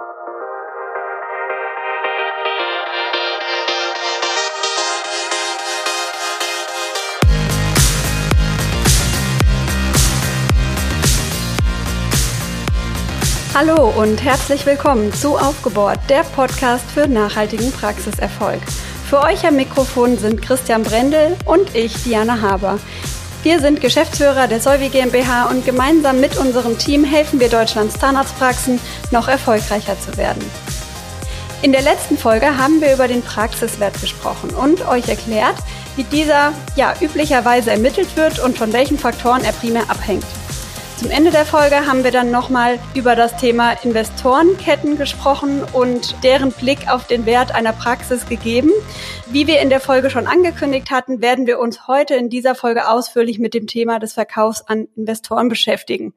Hallo und herzlich willkommen zu Aufgebohrt, der Podcast für nachhaltigen Praxiserfolg. Für euch am Mikrofon sind Christian Brendel und ich, Diana Haber. Wir sind Geschäftsführer der Solvi GmbH und gemeinsam mit unserem Team helfen wir Deutschlands Zahnarztpraxen, noch erfolgreicher zu werden. In der letzten Folge haben wir über den Praxiswert gesprochen und euch erklärt, wie dieser ja üblicherweise ermittelt wird und von welchen Faktoren er primär abhängt. Zum Ende der Folge haben wir dann nochmal über das Thema Investorenketten gesprochen und deren Blick auf den Wert einer Praxis gegeben. Wie wir in der Folge schon angekündigt hatten, werden wir uns heute in dieser Folge ausführlich mit dem Thema des Verkaufs an Investoren beschäftigen.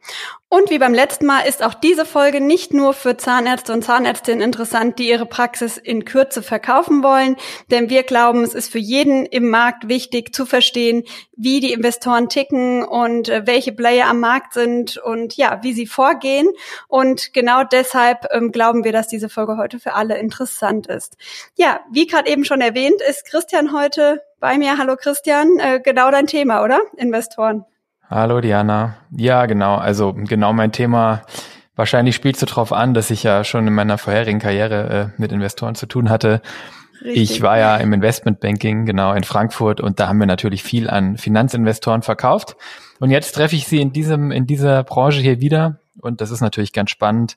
Und wie beim letzten Mal ist auch diese Folge nicht nur für Zahnärzte und Zahnärztinnen interessant, die ihre Praxis in Kürze verkaufen wollen, denn wir glauben, es ist für jeden im Markt wichtig zu verstehen, wie die Investoren ticken und äh, welche Player am Markt sind und ja, wie sie vorgehen. Und genau deshalb ähm, glauben wir, dass diese Folge heute für alle interessant ist. Ja, wie gerade eben schon erwähnt, ist Christian heute bei mir. Hallo Christian, äh, genau dein Thema, oder? Investoren. Hallo Diana. Ja, genau. Also genau mein Thema. Wahrscheinlich spielst du darauf an, dass ich ja schon in meiner vorherigen Karriere äh, mit Investoren zu tun hatte. Richtig. Ich war ja im Investmentbanking, genau, in Frankfurt und da haben wir natürlich viel an Finanzinvestoren verkauft. Und jetzt treffe ich sie in diesem, in dieser Branche hier wieder und das ist natürlich ganz spannend.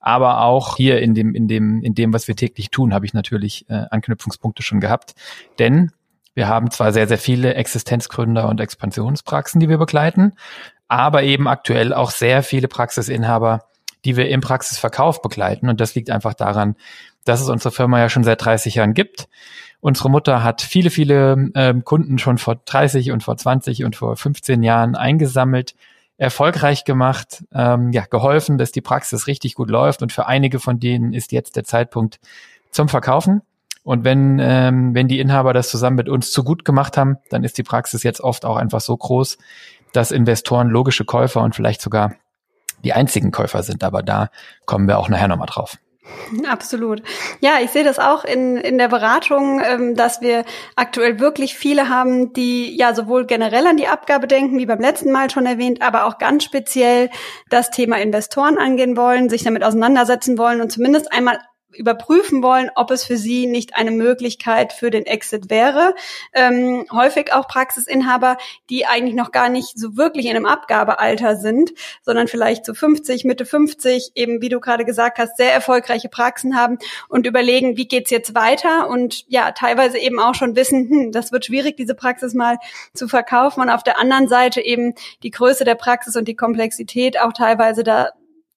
Aber auch hier in dem, in dem, in dem, was wir täglich tun, habe ich natürlich äh, Anknüpfungspunkte schon gehabt. Denn wir haben zwar sehr, sehr viele Existenzgründer und Expansionspraxen, die wir begleiten, aber eben aktuell auch sehr viele Praxisinhaber, die wir im Praxisverkauf begleiten. Und das liegt einfach daran, dass es unsere Firma ja schon seit 30 Jahren gibt. Unsere Mutter hat viele, viele ähm, Kunden schon vor 30 und vor 20 und vor 15 Jahren eingesammelt, erfolgreich gemacht, ähm, ja, geholfen, dass die Praxis richtig gut läuft. Und für einige von denen ist jetzt der Zeitpunkt zum Verkaufen. Und wenn, ähm, wenn die Inhaber das zusammen mit uns zu gut gemacht haben, dann ist die Praxis jetzt oft auch einfach so groß, dass Investoren logische Käufer und vielleicht sogar die einzigen Käufer sind. Aber da kommen wir auch nachher nochmal drauf. Absolut. Ja, ich sehe das auch in, in der Beratung, ähm, dass wir aktuell wirklich viele haben, die ja sowohl generell an die Abgabe denken, wie beim letzten Mal schon erwähnt, aber auch ganz speziell das Thema Investoren angehen wollen, sich damit auseinandersetzen wollen und zumindest einmal überprüfen wollen, ob es für sie nicht eine Möglichkeit für den Exit wäre. Ähm, häufig auch Praxisinhaber, die eigentlich noch gar nicht so wirklich in einem Abgabealter sind, sondern vielleicht so 50, Mitte 50, eben wie du gerade gesagt hast, sehr erfolgreiche Praxen haben und überlegen, wie geht's jetzt weiter und ja, teilweise eben auch schon wissen, hm, das wird schwierig, diese Praxis mal zu verkaufen und auf der anderen Seite eben die Größe der Praxis und die Komplexität auch teilweise da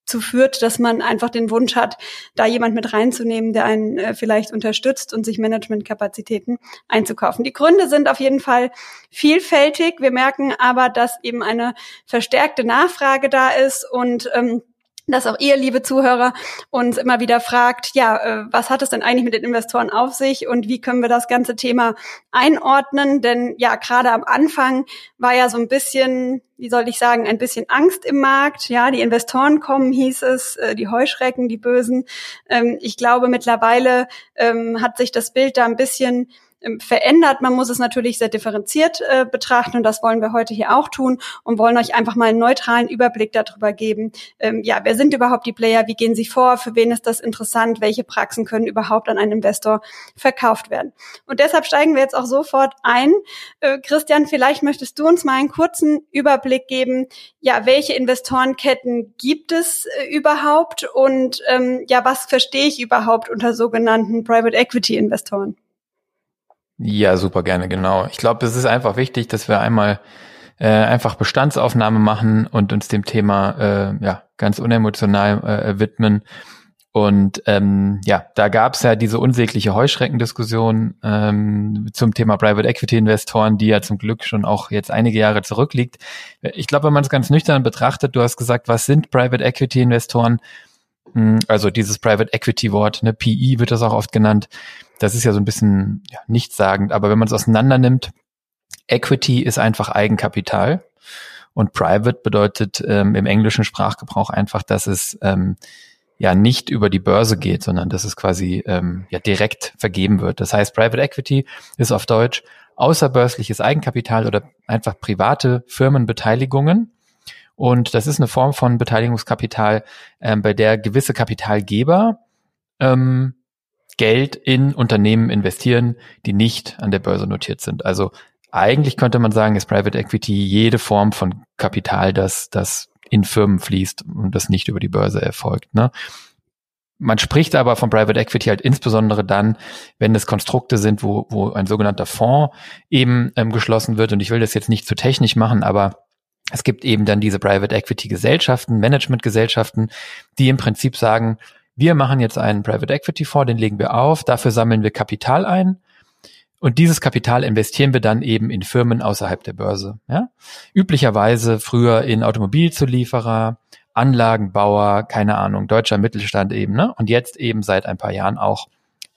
zu führt, dass man einfach den Wunsch hat, da jemand mit reinzunehmen, der einen äh, vielleicht unterstützt und sich Managementkapazitäten einzukaufen. Die Gründe sind auf jeden Fall vielfältig. Wir merken aber, dass eben eine verstärkte Nachfrage da ist und ähm, dass auch ihr, liebe Zuhörer, uns immer wieder fragt, ja, äh, was hat es denn eigentlich mit den Investoren auf sich und wie können wir das ganze Thema einordnen? Denn ja, gerade am Anfang war ja so ein bisschen, wie soll ich sagen, ein bisschen Angst im Markt. Ja, die Investoren kommen, hieß es, äh, die Heuschrecken, die Bösen. Ähm, ich glaube, mittlerweile ähm, hat sich das Bild da ein bisschen verändert. Man muss es natürlich sehr differenziert äh, betrachten und das wollen wir heute hier auch tun und wollen euch einfach mal einen neutralen Überblick darüber geben. Ähm, ja, wer sind überhaupt die Player? Wie gehen sie vor? Für wen ist das interessant? Welche Praxen können überhaupt an einen Investor verkauft werden? Und deshalb steigen wir jetzt auch sofort ein. Äh, Christian, vielleicht möchtest du uns mal einen kurzen Überblick geben. Ja, welche Investorenketten gibt es äh, überhaupt und ähm, ja, was verstehe ich überhaupt unter sogenannten Private Equity Investoren? Ja, super gerne, genau. Ich glaube, es ist einfach wichtig, dass wir einmal äh, einfach Bestandsaufnahme machen und uns dem Thema äh, ja ganz unemotional äh, widmen. Und ähm, ja, da gab es ja diese unsägliche Heuschreckendiskussion ähm, zum Thema Private Equity Investoren, die ja zum Glück schon auch jetzt einige Jahre zurückliegt. Ich glaube, wenn man es ganz nüchtern betrachtet, du hast gesagt, was sind Private Equity Investoren? Hm, also dieses Private Equity Wort, ne, PE wird das auch oft genannt das ist ja so ein bisschen ja, nichtssagend, aber wenn man es auseinander nimmt, Equity ist einfach Eigenkapital und Private bedeutet ähm, im englischen Sprachgebrauch einfach, dass es ähm, ja nicht über die Börse geht, sondern dass es quasi ähm, ja direkt vergeben wird. Das heißt, Private Equity ist auf Deutsch außerbörsliches Eigenkapital oder einfach private Firmenbeteiligungen. Und das ist eine Form von Beteiligungskapital, ähm, bei der gewisse Kapitalgeber ähm, Geld in Unternehmen investieren, die nicht an der Börse notiert sind. Also eigentlich könnte man sagen, ist Private Equity jede Form von Kapital, das, das in Firmen fließt und das nicht über die Börse erfolgt. Ne? Man spricht aber von Private Equity halt insbesondere dann, wenn es Konstrukte sind, wo, wo ein sogenannter Fonds eben ähm, geschlossen wird. Und ich will das jetzt nicht zu technisch machen, aber es gibt eben dann diese Private Equity Gesellschaften, Management Gesellschaften, die im Prinzip sagen, wir machen jetzt einen Private Equity Fonds, den legen wir auf, dafür sammeln wir Kapital ein und dieses Kapital investieren wir dann eben in Firmen außerhalb der Börse. Ja? Üblicherweise früher in Automobilzulieferer, Anlagenbauer, keine Ahnung, deutscher Mittelstand eben, ne? Und jetzt eben seit ein paar Jahren auch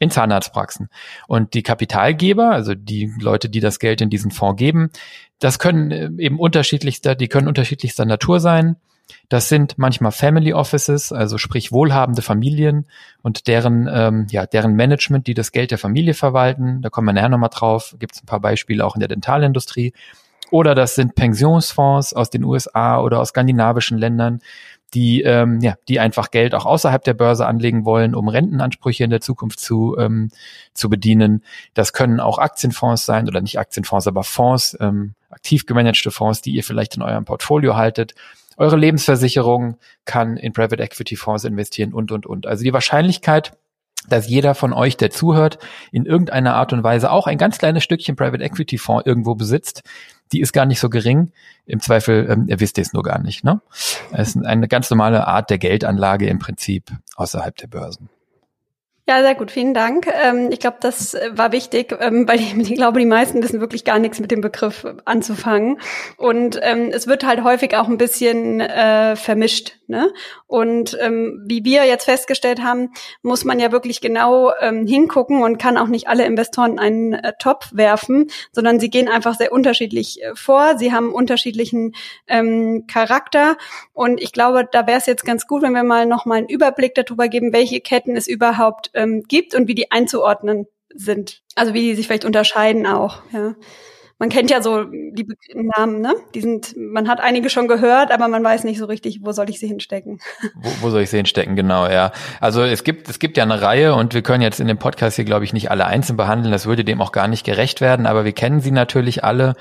in Zahnarztpraxen. Und die Kapitalgeber, also die Leute, die das Geld in diesen Fonds geben, das können äh, eben unterschiedlichster, die können unterschiedlichster Natur sein. Das sind manchmal Family Offices, also sprich wohlhabende Familien und deren, ähm, ja, deren Management, die das Geld der Familie verwalten. Da kommen wir nachher nochmal drauf. Gibt es ein paar Beispiele auch in der Dentalindustrie. Oder das sind Pensionsfonds aus den USA oder aus skandinavischen Ländern, die, ähm, ja, die einfach Geld auch außerhalb der Börse anlegen wollen, um Rentenansprüche in der Zukunft zu, ähm, zu bedienen. Das können auch Aktienfonds sein oder nicht Aktienfonds, aber Fonds, ähm, aktiv gemanagte Fonds, die ihr vielleicht in eurem Portfolio haltet. Eure Lebensversicherung kann in Private Equity Fonds investieren und, und, und. Also die Wahrscheinlichkeit, dass jeder von euch, der zuhört, in irgendeiner Art und Weise auch ein ganz kleines Stückchen Private Equity Fonds irgendwo besitzt, die ist gar nicht so gering. Im Zweifel, ähm, ihr wisst es nur gar nicht. Ne? Es ist eine ganz normale Art der Geldanlage im Prinzip außerhalb der Börsen. Ja, sehr gut, vielen Dank. Ähm, ich glaube, das äh, war wichtig, ähm, weil ich, glaube, die meisten wissen wirklich gar nichts mit dem Begriff anzufangen. Und ähm, es wird halt häufig auch ein bisschen äh, vermischt. Ne? Und ähm, wie wir jetzt festgestellt haben, muss man ja wirklich genau ähm, hingucken und kann auch nicht alle Investoren einen äh, Topf werfen, sondern sie gehen einfach sehr unterschiedlich äh, vor. Sie haben unterschiedlichen ähm, Charakter. Und ich glaube, da wäre es jetzt ganz gut, wenn wir mal noch mal einen Überblick darüber geben, welche Ketten es überhaupt ähm, gibt und wie die einzuordnen sind. Also wie die sich vielleicht unterscheiden auch. Ja man kennt ja so die Namen, ne? Die sind, man hat einige schon gehört, aber man weiß nicht so richtig, wo soll ich sie hinstecken. Wo, wo soll ich sie hinstecken, genau, ja. Also es gibt, es gibt ja eine Reihe und wir können jetzt in dem Podcast hier, glaube ich, nicht alle einzeln behandeln. Das würde dem auch gar nicht gerecht werden, aber wir kennen sie natürlich alle.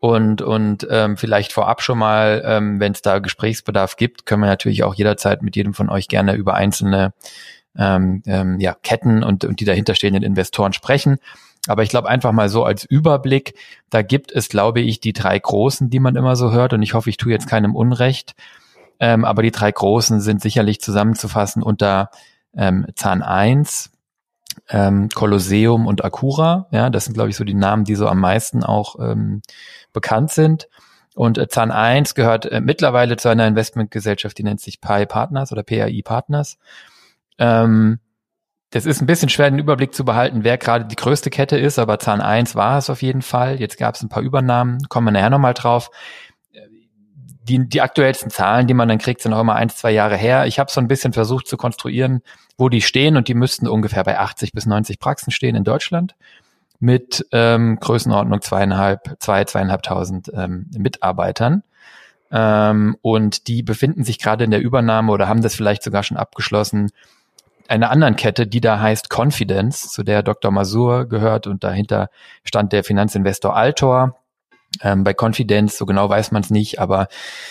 Und, und ähm, vielleicht vorab schon mal, ähm, wenn es da Gesprächsbedarf gibt, können wir natürlich auch jederzeit mit jedem von euch gerne über einzelne ähm, ähm, ja, Ketten und, und die dahinterstehenden Investoren sprechen. Aber ich glaube einfach mal so als Überblick, da gibt es, glaube ich, die drei großen, die man immer so hört. Und ich hoffe, ich tue jetzt keinem Unrecht. Ähm, aber die drei großen sind sicherlich zusammenzufassen unter ähm, Zahn 1, ähm, Kolosseum und Acura. Ja, das sind, glaube ich, so die Namen, die so am meisten auch ähm, bekannt sind. Und äh, Zahn 1 gehört äh, mittlerweile zu einer Investmentgesellschaft, die nennt sich PI Partners oder PAI Partners. Ähm, das ist ein bisschen schwer, den Überblick zu behalten, wer gerade die größte Kette ist, aber Zahn 1 war es auf jeden Fall. Jetzt gab es ein paar Übernahmen, kommen wir nachher nochmal drauf. Die, die aktuellsten Zahlen, die man dann kriegt, sind auch immer ein, zwei Jahre her. Ich habe so ein bisschen versucht zu konstruieren, wo die stehen und die müssten ungefähr bei 80 bis 90 Praxen stehen in Deutschland mit ähm, Größenordnung zweieinhalb, zwei, zweieinhalbtausend ähm, Mitarbeitern. Ähm, und die befinden sich gerade in der Übernahme oder haben das vielleicht sogar schon abgeschlossen einer anderen Kette, die da heißt Confidence, zu der Dr. Masur gehört und dahinter stand der Finanzinvestor Altor. Ähm, bei Confidence, so genau weiß man es nicht, aber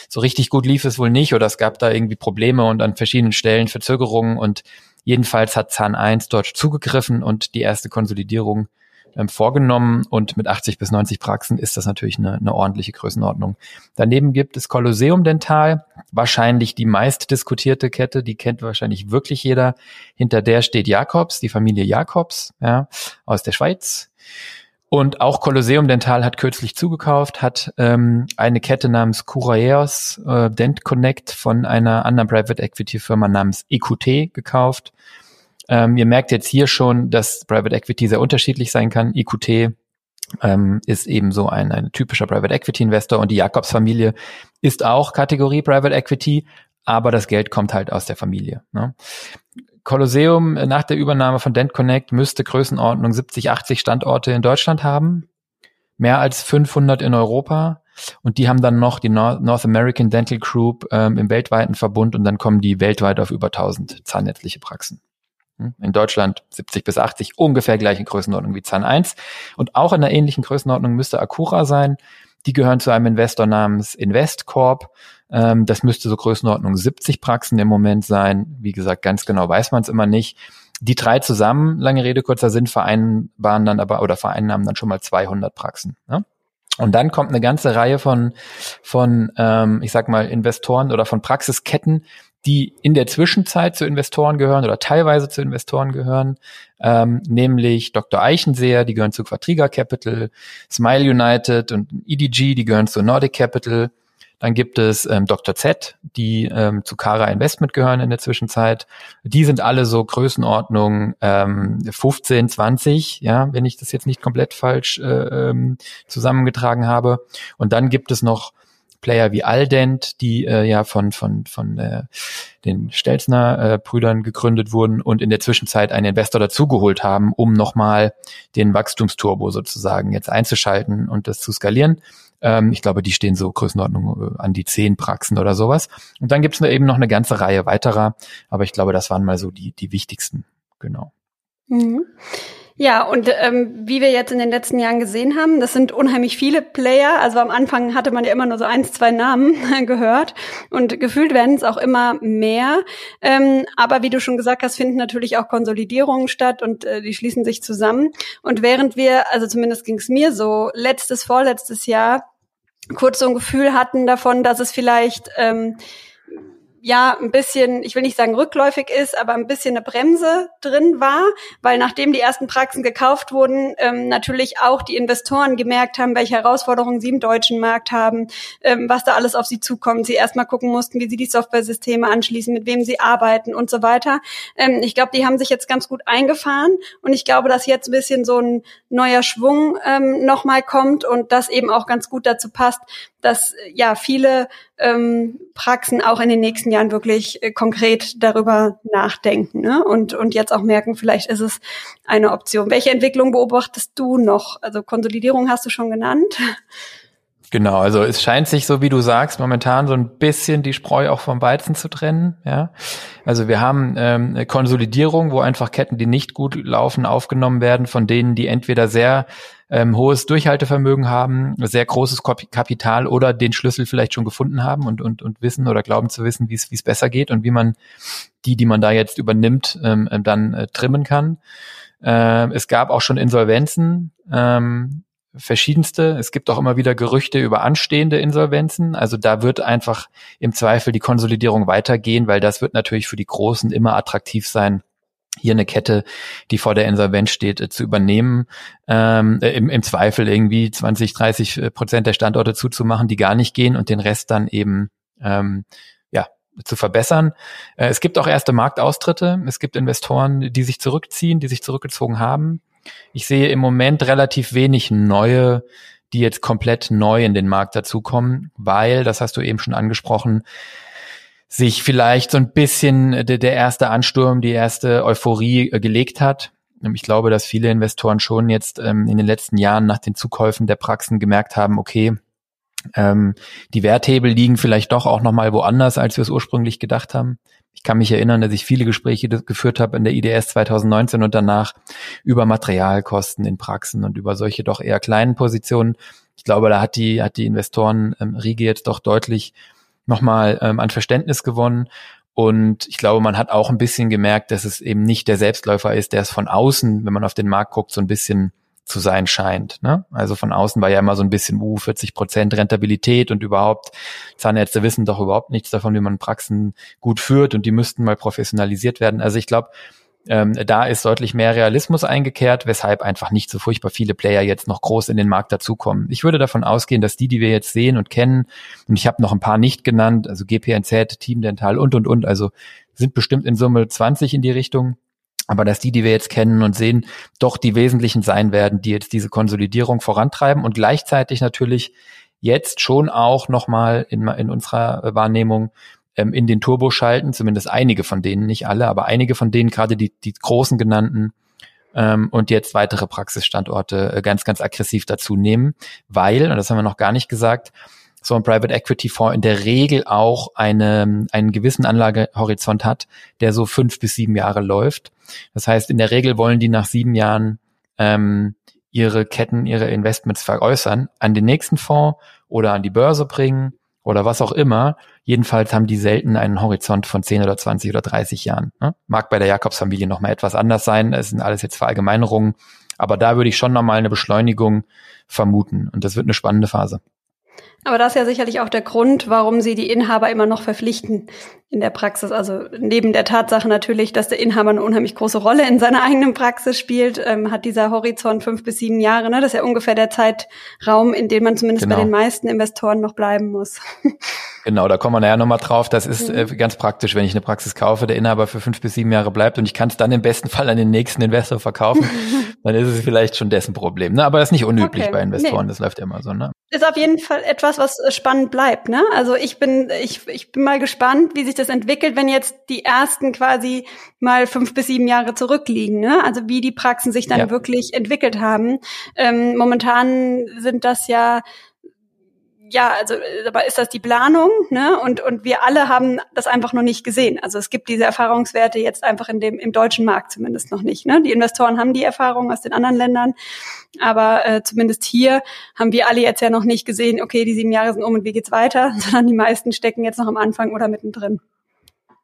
so richtig gut lief es wohl nicht oder es gab da irgendwie Probleme und an verschiedenen Stellen Verzögerungen und jedenfalls hat Zahn 1 dort zugegriffen und die erste Konsolidierung ähm, vorgenommen und mit 80 bis 90 Praxen ist das natürlich eine, eine ordentliche Größenordnung. Daneben gibt es Kolosseum Dental, wahrscheinlich die meist diskutierte Kette, die kennt wahrscheinlich wirklich jeder. Hinter der steht Jakobs, die Familie Jakobs, ja, aus der Schweiz. Und auch Colosseum Dental hat kürzlich zugekauft, hat ähm, eine Kette namens Curaeos äh, Dent Connect von einer anderen Private Equity Firma namens EQT gekauft. Ähm, ihr merkt jetzt hier schon, dass Private Equity sehr unterschiedlich sein kann. EQT ähm, ist eben so ein, ein typischer Private Equity Investor und die Jakobs Familie ist auch Kategorie Private Equity, aber das Geld kommt halt aus der Familie. Ne? Kolosseum äh, nach der Übernahme von Dent Connect müsste Größenordnung 70, 80 Standorte in Deutschland haben, mehr als 500 in Europa und die haben dann noch die North American Dental Group ähm, im weltweiten Verbund und dann kommen die weltweit auf über 1000 zahnärztliche Praxen. Hm? In Deutschland 70 bis 80, ungefähr gleiche Größenordnung wie Zahn 1. Und auch in einer ähnlichen Größenordnung müsste Acura sein. Die gehören zu einem Investor namens Investcorp. Ähm, das müsste so Größenordnung 70 Praxen im Moment sein. Wie gesagt, ganz genau weiß man es immer nicht. Die drei zusammen, lange Rede, kurzer Sinn, vereinbaren dann aber oder vereinnahmen dann schon mal 200 Praxen. Ne? Und dann kommt eine ganze Reihe von, von ähm, ich sag mal, Investoren oder von Praxisketten, die in der Zwischenzeit zu Investoren gehören oder teilweise zu Investoren gehören, ähm, nämlich Dr. Eichenseher, die gehören zu Quadriga Capital, Smile United und EDG, die gehören zu Nordic Capital, dann gibt es ähm, Dr. Z, die ähm, zu Cara Investment gehören in der Zwischenzeit. Die sind alle so Größenordnung ähm, 15, 20, ja, wenn ich das jetzt nicht komplett falsch äh, ähm, zusammengetragen habe. Und dann gibt es noch Player wie Aldent, die äh, ja von von von äh, den Stelzner äh, Brüdern gegründet wurden und in der Zwischenzeit einen Investor dazugeholt haben, um nochmal den Wachstumsturbo sozusagen jetzt einzuschalten und das zu skalieren. Ähm, ich glaube, die stehen so Größenordnung äh, an die zehn Praxen oder sowas. Und dann gibt es eben noch eine ganze Reihe weiterer, aber ich glaube, das waren mal so die, die wichtigsten. Genau. Mhm. Ja, und ähm, wie wir jetzt in den letzten Jahren gesehen haben, das sind unheimlich viele Player. Also am Anfang hatte man ja immer nur so eins, zwei Namen gehört und gefühlt werden es auch immer mehr. Ähm, aber wie du schon gesagt hast, finden natürlich auch Konsolidierungen statt und äh, die schließen sich zusammen. Und während wir, also zumindest ging es mir so, letztes, vorletztes Jahr kurz so ein Gefühl hatten davon, dass es vielleicht ähm, ja ein bisschen, ich will nicht sagen rückläufig ist, aber ein bisschen eine Bremse drin war, weil nachdem die ersten Praxen gekauft wurden, ähm, natürlich auch die Investoren gemerkt haben, welche Herausforderungen sie im deutschen Markt haben, ähm, was da alles auf sie zukommt. Sie erstmal gucken mussten, wie sie die Software-Systeme anschließen, mit wem sie arbeiten und so weiter. Ähm, ich glaube, die haben sich jetzt ganz gut eingefahren und ich glaube, dass jetzt ein bisschen so ein neuer Schwung ähm, nochmal kommt und das eben auch ganz gut dazu passt, dass ja viele ähm, Praxen auch in den nächsten Jahren wirklich äh, konkret darüber nachdenken ne? und, und jetzt auch merken, vielleicht ist es eine Option. Welche Entwicklung beobachtest du noch? Also Konsolidierung hast du schon genannt. Genau, also es scheint sich, so wie du sagst, momentan so ein bisschen die Spreu auch vom Weizen zu trennen. Ja, also wir haben ähm, eine Konsolidierung, wo einfach Ketten, die nicht gut laufen, aufgenommen werden, von denen, die entweder sehr ähm, hohes Durchhaltevermögen haben, sehr großes Kapital oder den Schlüssel vielleicht schon gefunden haben und und und wissen oder glauben zu wissen, wie es wie es besser geht und wie man die, die man da jetzt übernimmt, ähm, dann äh, trimmen kann. Äh, es gab auch schon Insolvenzen. Ähm, verschiedenste. Es gibt auch immer wieder Gerüchte über anstehende Insolvenzen. Also da wird einfach im Zweifel die Konsolidierung weitergehen, weil das wird natürlich für die Großen immer attraktiv sein, hier eine Kette, die vor der Insolvenz steht, äh, zu übernehmen, ähm, äh, im, im Zweifel irgendwie 20, 30 äh, Prozent der Standorte zuzumachen, die gar nicht gehen und den Rest dann eben ähm, ja zu verbessern. Äh, es gibt auch erste Marktaustritte. Es gibt Investoren, die sich zurückziehen, die sich zurückgezogen haben. Ich sehe im Moment relativ wenig neue, die jetzt komplett neu in den Markt dazukommen, weil, das hast du eben schon angesprochen, sich vielleicht so ein bisschen der, der erste Ansturm, die erste Euphorie äh, gelegt hat. Ich glaube, dass viele Investoren schon jetzt ähm, in den letzten Jahren nach den Zukäufen der Praxen gemerkt haben, okay, ähm, die Werthebel liegen vielleicht doch auch nochmal woanders, als wir es ursprünglich gedacht haben. Ich kann mich erinnern, dass ich viele Gespräche geführt habe in der IDS 2019 und danach über Materialkosten in Praxen und über solche doch eher kleinen Positionen. Ich glaube, da hat die, hat die Investoren ähm, Riege jetzt doch deutlich nochmal ähm, an Verständnis gewonnen. Und ich glaube, man hat auch ein bisschen gemerkt, dass es eben nicht der Selbstläufer ist, der es von außen, wenn man auf den Markt guckt, so ein bisschen zu sein scheint. Ne? Also von außen war ja immer so ein bisschen, uh, 40 Prozent Rentabilität und überhaupt, Zahnärzte wissen doch überhaupt nichts davon, wie man Praxen gut führt und die müssten mal professionalisiert werden. Also ich glaube, ähm, da ist deutlich mehr Realismus eingekehrt, weshalb einfach nicht so furchtbar viele Player jetzt noch groß in den Markt dazukommen. Ich würde davon ausgehen, dass die, die wir jetzt sehen und kennen, und ich habe noch ein paar nicht genannt, also GPNZ, Team Dental und, und, und, also sind bestimmt in Summe 20 in die Richtung, aber dass die, die wir jetzt kennen und sehen, doch die wesentlichen sein werden, die jetzt diese Konsolidierung vorantreiben und gleichzeitig natürlich jetzt schon auch nochmal in, in unserer Wahrnehmung ähm, in den Turbo schalten, zumindest einige von denen, nicht alle, aber einige von denen, gerade die, die großen genannten, ähm, und jetzt weitere Praxisstandorte äh, ganz, ganz aggressiv dazu nehmen, weil, und das haben wir noch gar nicht gesagt, so ein Private Equity Fonds in der Regel auch eine, einen gewissen Anlagehorizont hat, der so fünf bis sieben Jahre läuft. Das heißt, in der Regel wollen die nach sieben Jahren ähm, ihre Ketten, ihre Investments veräußern, an den nächsten Fonds oder an die Börse bringen oder was auch immer. Jedenfalls haben die selten einen Horizont von 10 oder 20 oder 30 Jahren. Ne? Mag bei der Jakobsfamilie nochmal etwas anders sein. Es sind alles jetzt Verallgemeinerungen. Aber da würde ich schon nochmal eine Beschleunigung vermuten. Und das wird eine spannende Phase. Aber das ist ja sicherlich auch der Grund, warum Sie die Inhaber immer noch verpflichten in der Praxis. Also neben der Tatsache natürlich, dass der Inhaber eine unheimlich große Rolle in seiner eigenen Praxis spielt, ähm, hat dieser Horizont fünf bis sieben Jahre. Ne? Das ist ja ungefähr der Zeitraum, in dem man zumindest genau. bei den meisten Investoren noch bleiben muss. Genau, da kommen wir nachher nochmal drauf. Das ist mhm. äh, ganz praktisch, wenn ich eine Praxis kaufe, der Inhaber für fünf bis sieben Jahre bleibt und ich kann es dann im besten Fall an den nächsten Investor verkaufen, dann ist es vielleicht schon dessen Problem. Ne? Aber das ist nicht unüblich okay. bei Investoren, nee. das läuft ja immer so. Ne? Ist auf jeden Fall etwas, was äh, spannend bleibt. Ne? Also ich bin, ich, ich bin mal gespannt, wie sich das entwickelt, wenn jetzt die ersten quasi mal fünf bis sieben Jahre zurückliegen. Ne? Also wie die Praxen sich dann ja. wirklich entwickelt haben. Ähm, momentan sind das ja ja, also aber ist das die Planung, ne? Und und wir alle haben das einfach noch nicht gesehen. Also es gibt diese Erfahrungswerte jetzt einfach in dem im deutschen Markt zumindest noch nicht. Ne? Die Investoren haben die Erfahrung aus den anderen Ländern, aber äh, zumindest hier haben wir alle jetzt ja noch nicht gesehen. Okay, die sieben Jahre sind um und wie geht's weiter? Sondern die meisten stecken jetzt noch am Anfang oder mittendrin.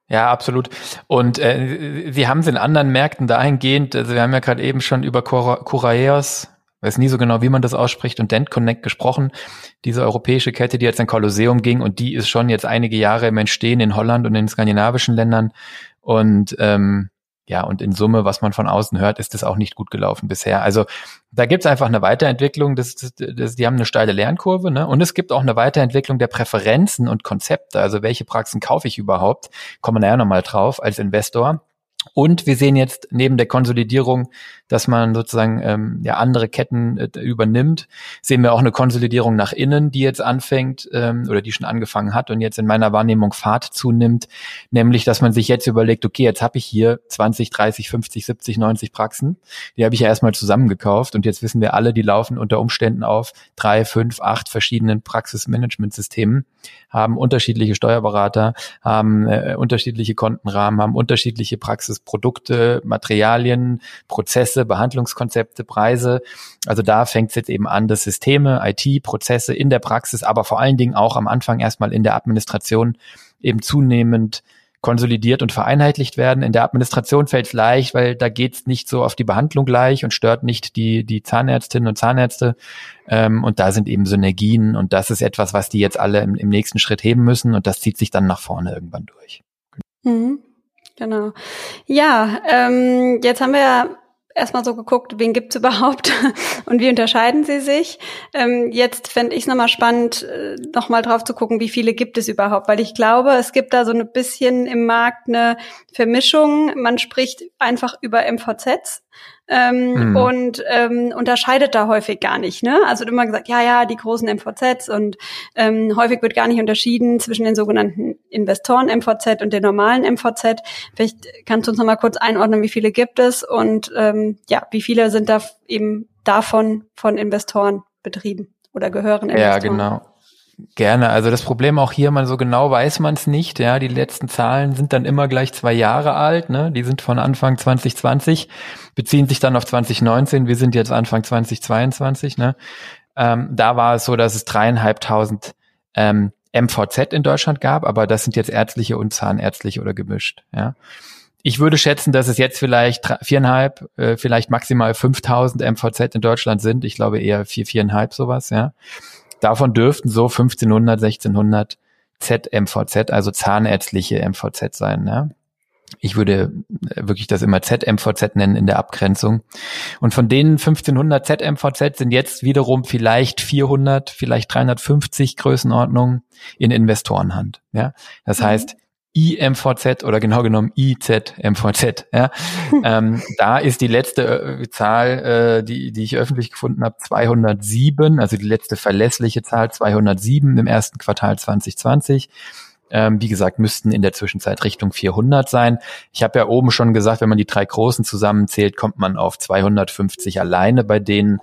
Ja, absolut. Und äh, Sie haben es in anderen Märkten dahingehend, also wir haben ja gerade eben schon über Curaeos weiß nie so genau, wie man das ausspricht, und Dent Connect gesprochen. Diese europäische Kette, die jetzt in Kolosseum ging und die ist schon jetzt einige Jahre im Entstehen in Holland und in den skandinavischen Ländern. Und ähm, ja, und in Summe, was man von außen hört, ist das auch nicht gut gelaufen bisher. Also da gibt's einfach eine Weiterentwicklung, das, das, das, die haben eine steile Lernkurve, ne? Und es gibt auch eine Weiterentwicklung der Präferenzen und Konzepte. Also welche Praxen kaufe ich überhaupt? Kommen wir nachher nochmal drauf als Investor. Und wir sehen jetzt neben der Konsolidierung, dass man sozusagen ähm, ja andere Ketten äh, übernimmt, sehen wir auch eine Konsolidierung nach innen, die jetzt anfängt ähm, oder die schon angefangen hat und jetzt in meiner Wahrnehmung Fahrt zunimmt, nämlich dass man sich jetzt überlegt, okay, jetzt habe ich hier 20, 30, 50, 70, 90 Praxen, die habe ich ja erstmal zusammengekauft und jetzt wissen wir alle, die laufen unter Umständen auf drei, fünf, acht verschiedenen Praxismanagementsystemen, haben unterschiedliche Steuerberater, haben äh, unterschiedliche Kontenrahmen, haben unterschiedliche Praxisprodukte, Materialien, Prozesse, Behandlungskonzepte, Preise. Also da fängt es jetzt eben an, dass Systeme, IT, Prozesse in der Praxis, aber vor allen Dingen auch am Anfang erstmal in der Administration eben zunehmend konsolidiert und vereinheitlicht werden. In der Administration fällt es leicht, weil da geht es nicht so auf die Behandlung gleich und stört nicht die, die Zahnärztinnen und Zahnärzte. Ähm, und da sind eben Synergien und das ist etwas, was die jetzt alle im, im nächsten Schritt heben müssen und das zieht sich dann nach vorne irgendwann durch. Mhm. Genau. Ja, ähm, jetzt haben wir ja erstmal so geguckt, wen gibt's überhaupt und wie unterscheiden sie sich. Ähm, jetzt fände ich es nochmal spannend, äh, nochmal drauf zu gucken, wie viele gibt es überhaupt, weil ich glaube, es gibt da so ein bisschen im Markt eine Vermischung. Man spricht einfach über MVZs ähm, mhm. und ähm, unterscheidet da häufig gar nicht. Ne? Also immer gesagt, ja, ja, die großen MVZs und ähm, häufig wird gar nicht unterschieden zwischen den sogenannten Investoren MVZ und den normalen MVZ. Vielleicht kannst du uns noch mal kurz einordnen, wie viele gibt es und ähm, ja, wie viele sind da eben davon von Investoren betrieben oder gehören Investoren? Ja, genau. Gerne. Also das Problem auch hier, man so genau weiß man es nicht. Ja, die letzten Zahlen sind dann immer gleich zwei Jahre alt. Ne? Die sind von Anfang 2020, beziehen sich dann auf 2019. Wir sind jetzt Anfang 2022. Ne? Ähm, da war es so, dass es dreieinhalbtausend ähm, MVZ in Deutschland gab, aber das sind jetzt ärztliche und zahnärztliche oder gemischt. Ja. Ich würde schätzen, dass es jetzt vielleicht viereinhalb, äh, vielleicht maximal 5000 MVZ in Deutschland sind. Ich glaube eher vier, viereinhalb sowas. Ja. Davon dürften so 1500, 1600 ZMVZ, also zahnärztliche MVZ sein. Ja? Ich würde wirklich das immer ZMVZ nennen in der Abgrenzung. Und von denen 1500 ZMVZ sind jetzt wiederum vielleicht 400, vielleicht 350 Größenordnungen in Investorenhand. Ja, das mhm. heißt, IMVZ oder genau genommen IZMVZ. Ja? ähm, da ist die letzte äh, Zahl, äh, die, die ich öffentlich gefunden habe, 207, also die letzte verlässliche Zahl 207 im ersten Quartal 2020. Ähm, wie gesagt, müssten in der Zwischenzeit Richtung 400 sein. Ich habe ja oben schon gesagt, wenn man die drei großen zusammenzählt, kommt man auf 250 alleine bei denen.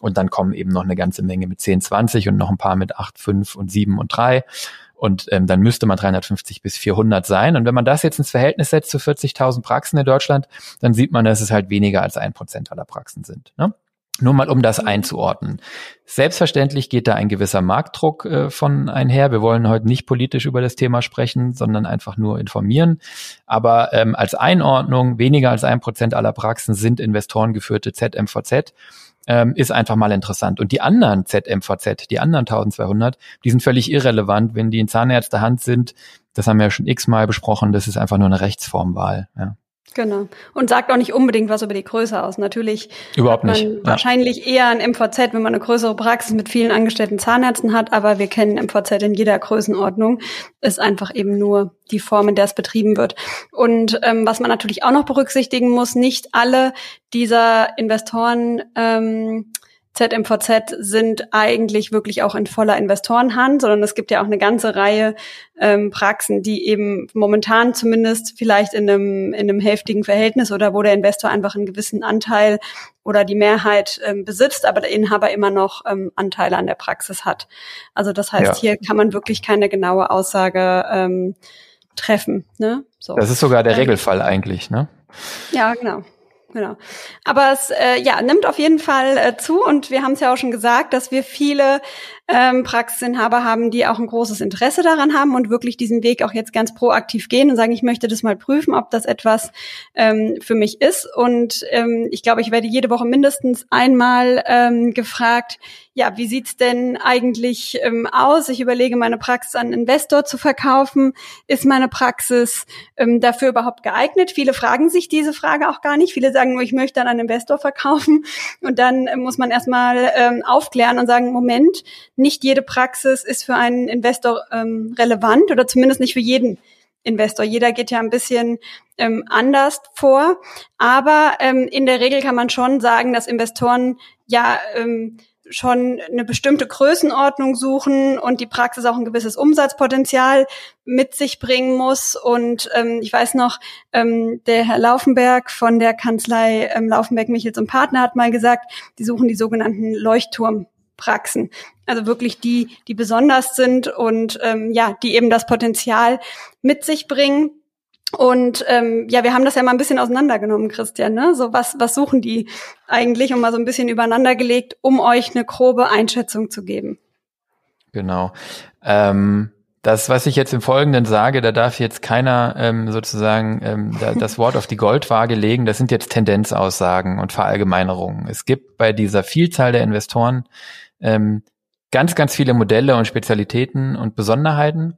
Und dann kommen eben noch eine ganze Menge mit 10, 20 und noch ein paar mit 8, 5 und 7 und 3. Und ähm, dann müsste man 350 bis 400 sein. Und wenn man das jetzt ins Verhältnis setzt zu 40.000 Praxen in Deutschland, dann sieht man, dass es halt weniger als ein Prozent aller Praxen sind. Ne? Nur mal, um das einzuordnen. Selbstverständlich geht da ein gewisser Marktdruck äh, von einher. Wir wollen heute nicht politisch über das Thema sprechen, sondern einfach nur informieren. Aber ähm, als Einordnung, weniger als ein Prozent aller Praxen sind investorengeführte ZMVZ ähm, ist einfach mal interessant. Und die anderen ZMVZ, die anderen 1200, die sind völlig irrelevant, wenn die in Zahnärztehand sind. Das haben wir ja schon x-mal besprochen. Das ist einfach nur eine Rechtsformwahl. Ja. Genau. Und sagt auch nicht unbedingt was über die Größe aus. Natürlich Überhaupt nicht. wahrscheinlich eher ein MVZ, wenn man eine größere Praxis mit vielen angestellten Zahnärzten hat, aber wir kennen MVZ in jeder Größenordnung. Ist einfach eben nur die Form, in der es betrieben wird. Und ähm, was man natürlich auch noch berücksichtigen muss, nicht alle dieser Investoren ähm, ZMVZ sind eigentlich wirklich auch in voller Investorenhand, sondern es gibt ja auch eine ganze Reihe ähm, Praxen, die eben momentan zumindest vielleicht in einem, in einem heftigen Verhältnis oder wo der Investor einfach einen gewissen Anteil oder die Mehrheit ähm, besitzt, aber der Inhaber immer noch ähm, Anteile an der Praxis hat. Also das heißt, ja. hier kann man wirklich keine genaue Aussage ähm, treffen. Ne? So. Das ist sogar der ähm, Regelfall eigentlich, ne? Ja, genau. Genau. Aber es äh, ja, nimmt auf jeden Fall äh, zu und wir haben es ja auch schon gesagt, dass wir viele ähm, Praxisinhaber haben, die auch ein großes Interesse daran haben und wirklich diesen Weg auch jetzt ganz proaktiv gehen und sagen, ich möchte das mal prüfen, ob das etwas ähm, für mich ist. Und ähm, ich glaube, ich werde jede Woche mindestens einmal ähm, gefragt, ja, wie sieht's denn eigentlich ähm, aus? Ich überlege, meine Praxis an Investor zu verkaufen. Ist meine Praxis ähm, dafür überhaupt geeignet? Viele fragen sich diese Frage auch gar nicht. Viele sagen nur, ich möchte an einen Investor verkaufen. Und dann äh, muss man erstmal ähm, aufklären und sagen, Moment, nicht jede Praxis ist für einen Investor ähm, relevant oder zumindest nicht für jeden Investor. Jeder geht ja ein bisschen ähm, anders vor. Aber ähm, in der Regel kann man schon sagen, dass Investoren ja ähm, schon eine bestimmte Größenordnung suchen und die Praxis auch ein gewisses Umsatzpotenzial mit sich bringen muss. Und ähm, ich weiß noch, ähm, der Herr Laufenberg von der Kanzlei ähm, Laufenberg Michels und Partner hat mal gesagt, die suchen die sogenannten Leuchtturmpraxen. Also wirklich die, die besonders sind und ähm, ja, die eben das Potenzial mit sich bringen, und ähm, ja, wir haben das ja mal ein bisschen auseinandergenommen, Christian. Ne? So was, was suchen die eigentlich und mal so ein bisschen übereinander gelegt, um euch eine grobe Einschätzung zu geben. Genau. Ähm, das, was ich jetzt im Folgenden sage, da darf jetzt keiner ähm, sozusagen ähm, da, das Wort auf die Goldwaage legen. Das sind jetzt Tendenzaussagen und Verallgemeinerungen. Es gibt bei dieser Vielzahl der Investoren ähm, ganz, ganz viele Modelle und Spezialitäten und Besonderheiten.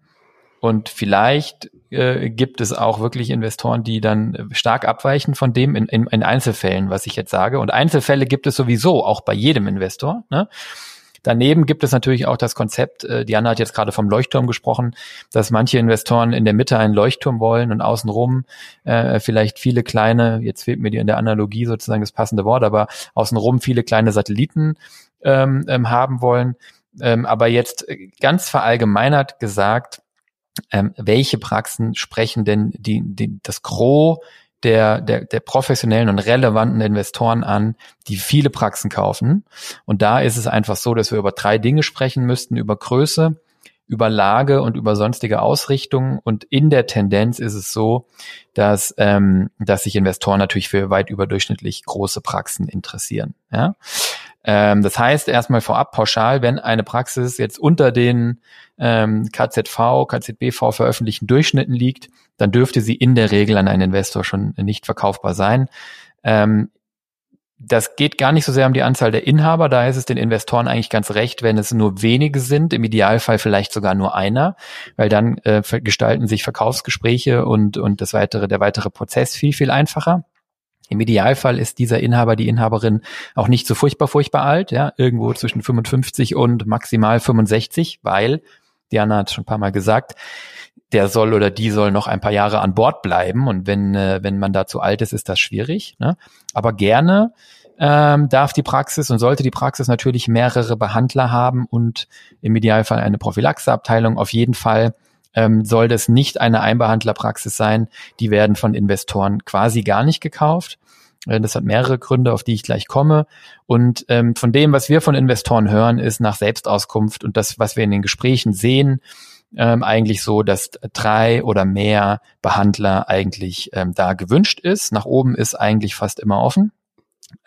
Und vielleicht äh, gibt es auch wirklich Investoren, die dann stark abweichen von dem in, in, in Einzelfällen, was ich jetzt sage. Und Einzelfälle gibt es sowieso auch bei jedem Investor. Ne? Daneben gibt es natürlich auch das Konzept, äh, Diana hat jetzt gerade vom Leuchtturm gesprochen, dass manche Investoren in der Mitte einen Leuchtturm wollen und außenrum äh, vielleicht viele kleine, jetzt fehlt mir die in der Analogie sozusagen das passende Wort, aber außenrum viele kleine Satelliten ähm, ähm, haben wollen. Ähm, aber jetzt ganz verallgemeinert gesagt, ähm, welche Praxen sprechen denn die, die, das Gros der, der, der professionellen und relevanten Investoren an, die viele Praxen kaufen. Und da ist es einfach so, dass wir über drei Dinge sprechen müssten, über Größe, über Lage und über sonstige Ausrichtungen. Und in der Tendenz ist es so, dass, ähm, dass sich Investoren natürlich für weit überdurchschnittlich große Praxen interessieren. Ja? Ähm, das heißt erstmal vorab pauschal, wenn eine Praxis jetzt unter den ähm, KZV, KZBV veröffentlichten Durchschnitten liegt, dann dürfte sie in der Regel an einen Investor schon nicht verkaufbar sein. Ähm, das geht gar nicht so sehr um die Anzahl der Inhaber, da ist es den Investoren eigentlich ganz recht, wenn es nur wenige sind, im Idealfall vielleicht sogar nur einer, weil dann äh, gestalten sich Verkaufsgespräche und, und das weitere, der weitere Prozess viel, viel einfacher. Im Idealfall ist dieser Inhaber, die Inhaberin auch nicht so furchtbar, furchtbar alt, ja, irgendwo zwischen 55 und maximal 65, weil, Diana hat schon ein paar Mal gesagt, der soll oder die soll noch ein paar Jahre an Bord bleiben und wenn, äh, wenn man da zu alt ist, ist das schwierig. Ne? Aber gerne ähm, darf die Praxis und sollte die Praxis natürlich mehrere Behandler haben und im Idealfall eine Prophylaxeabteilung auf jeden Fall ähm, soll das nicht eine Einbehandlerpraxis sein. Die werden von Investoren quasi gar nicht gekauft. Äh, das hat mehrere Gründe, auf die ich gleich komme. Und ähm, von dem, was wir von Investoren hören, ist nach Selbstauskunft und das, was wir in den Gesprächen sehen, ähm, eigentlich so, dass drei oder mehr Behandler eigentlich ähm, da gewünscht ist. Nach oben ist eigentlich fast immer offen.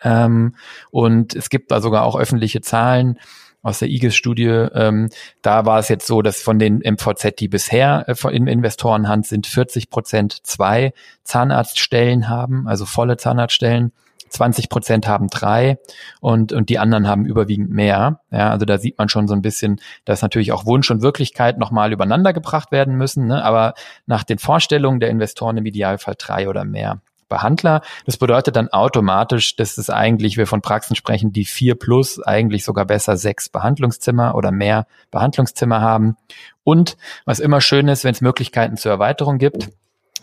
Ähm, und es gibt da sogar auch öffentliche Zahlen aus der IGES-Studie. Ähm, da war es jetzt so, dass von den MVZ, die bisher äh, in Investorenhand sind, 40 Prozent zwei Zahnarztstellen haben, also volle Zahnarztstellen. 20 Prozent haben drei und, und die anderen haben überwiegend mehr. Ja, also da sieht man schon so ein bisschen, dass natürlich auch Wunsch und Wirklichkeit nochmal übereinander gebracht werden müssen. Ne? Aber nach den Vorstellungen der Investoren im Idealfall drei oder mehr. Behandler. Das bedeutet dann automatisch, dass es eigentlich, wir von Praxen sprechen, die vier plus eigentlich sogar besser sechs Behandlungszimmer oder mehr Behandlungszimmer haben. Und was immer schön ist, wenn es Möglichkeiten zur Erweiterung gibt,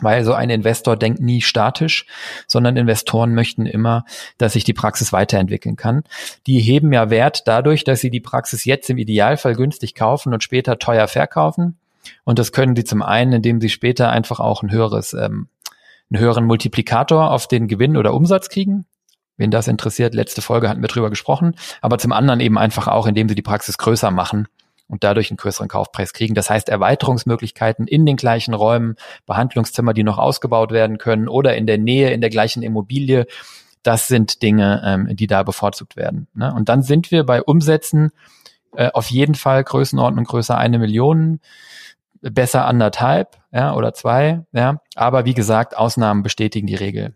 weil so ein Investor denkt nie statisch, sondern Investoren möchten immer, dass sich die Praxis weiterentwickeln kann. Die heben ja Wert dadurch, dass sie die Praxis jetzt im Idealfall günstig kaufen und später teuer verkaufen. Und das können sie zum einen, indem sie später einfach auch ein höheres, ähm, einen höheren Multiplikator auf den Gewinn oder Umsatz kriegen. Wen das interessiert, letzte Folge hatten wir drüber gesprochen. Aber zum anderen eben einfach auch, indem sie die Praxis größer machen und dadurch einen größeren Kaufpreis kriegen. Das heißt, Erweiterungsmöglichkeiten in den gleichen Räumen, Behandlungszimmer, die noch ausgebaut werden können oder in der Nähe, in der gleichen Immobilie. Das sind Dinge, ähm, die da bevorzugt werden. Ne? Und dann sind wir bei Umsätzen äh, auf jeden Fall Größenordnung größer eine Million, besser anderthalb ja, oder zwei. Ja. Aber wie gesagt, Ausnahmen bestätigen die Regel.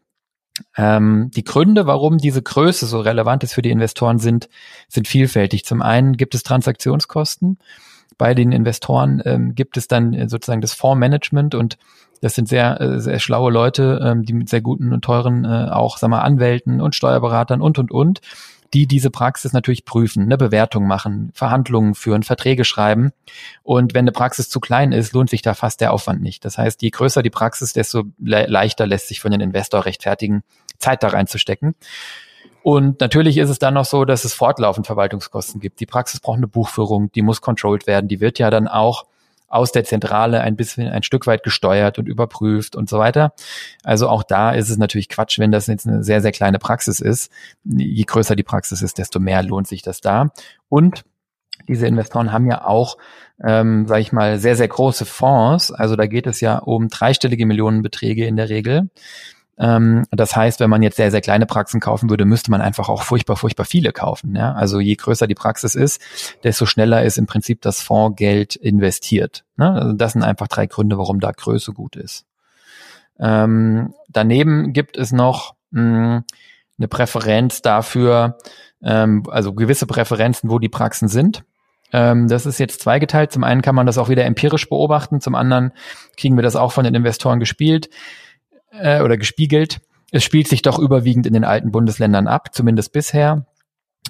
Ähm, die Gründe, warum diese Größe so relevant ist für die Investoren, sind, sind vielfältig. Zum einen gibt es Transaktionskosten. Bei den Investoren ähm, gibt es dann sozusagen das Fondsmanagement und das sind sehr, äh, sehr schlaue Leute, ähm, die mit sehr guten und teuren äh, auch, sag mal, Anwälten und Steuerberatern und, und, und, die diese Praxis natürlich prüfen, eine Bewertung machen, Verhandlungen führen, Verträge schreiben. Und wenn eine Praxis zu klein ist, lohnt sich da fast der Aufwand nicht. Das heißt, je größer die Praxis, desto le leichter lässt sich von den Investor rechtfertigen, Zeit da reinzustecken. Und natürlich ist es dann noch so, dass es fortlaufend Verwaltungskosten gibt. Die Praxis braucht eine Buchführung, die muss controlled werden. Die wird ja dann auch aus der Zentrale ein bisschen ein Stück weit gesteuert und überprüft und so weiter. Also auch da ist es natürlich Quatsch, wenn das jetzt eine sehr, sehr kleine Praxis ist. Je größer die Praxis ist, desto mehr lohnt sich das da. Und diese Investoren haben ja auch, ähm, sage ich mal, sehr, sehr große Fonds. Also da geht es ja um dreistellige Millionenbeträge in der Regel. Ähm, das heißt, wenn man jetzt sehr, sehr kleine Praxen kaufen würde, müsste man einfach auch furchtbar, furchtbar viele kaufen. Ja? Also je größer die Praxis ist, desto schneller ist im Prinzip das Fondsgeld investiert. Ne? Also das sind einfach drei Gründe, warum da Größe gut ist. Ähm, daneben gibt es noch mh, hm, eine Präferenz dafür, ähm, also gewisse Präferenzen, wo die Praxen sind. Ähm, das ist jetzt zweigeteilt. Zum einen kann man das auch wieder empirisch beobachten, zum anderen kriegen wir das auch von den Investoren gespielt äh, oder gespiegelt. Es spielt sich doch überwiegend in den alten Bundesländern ab, zumindest bisher.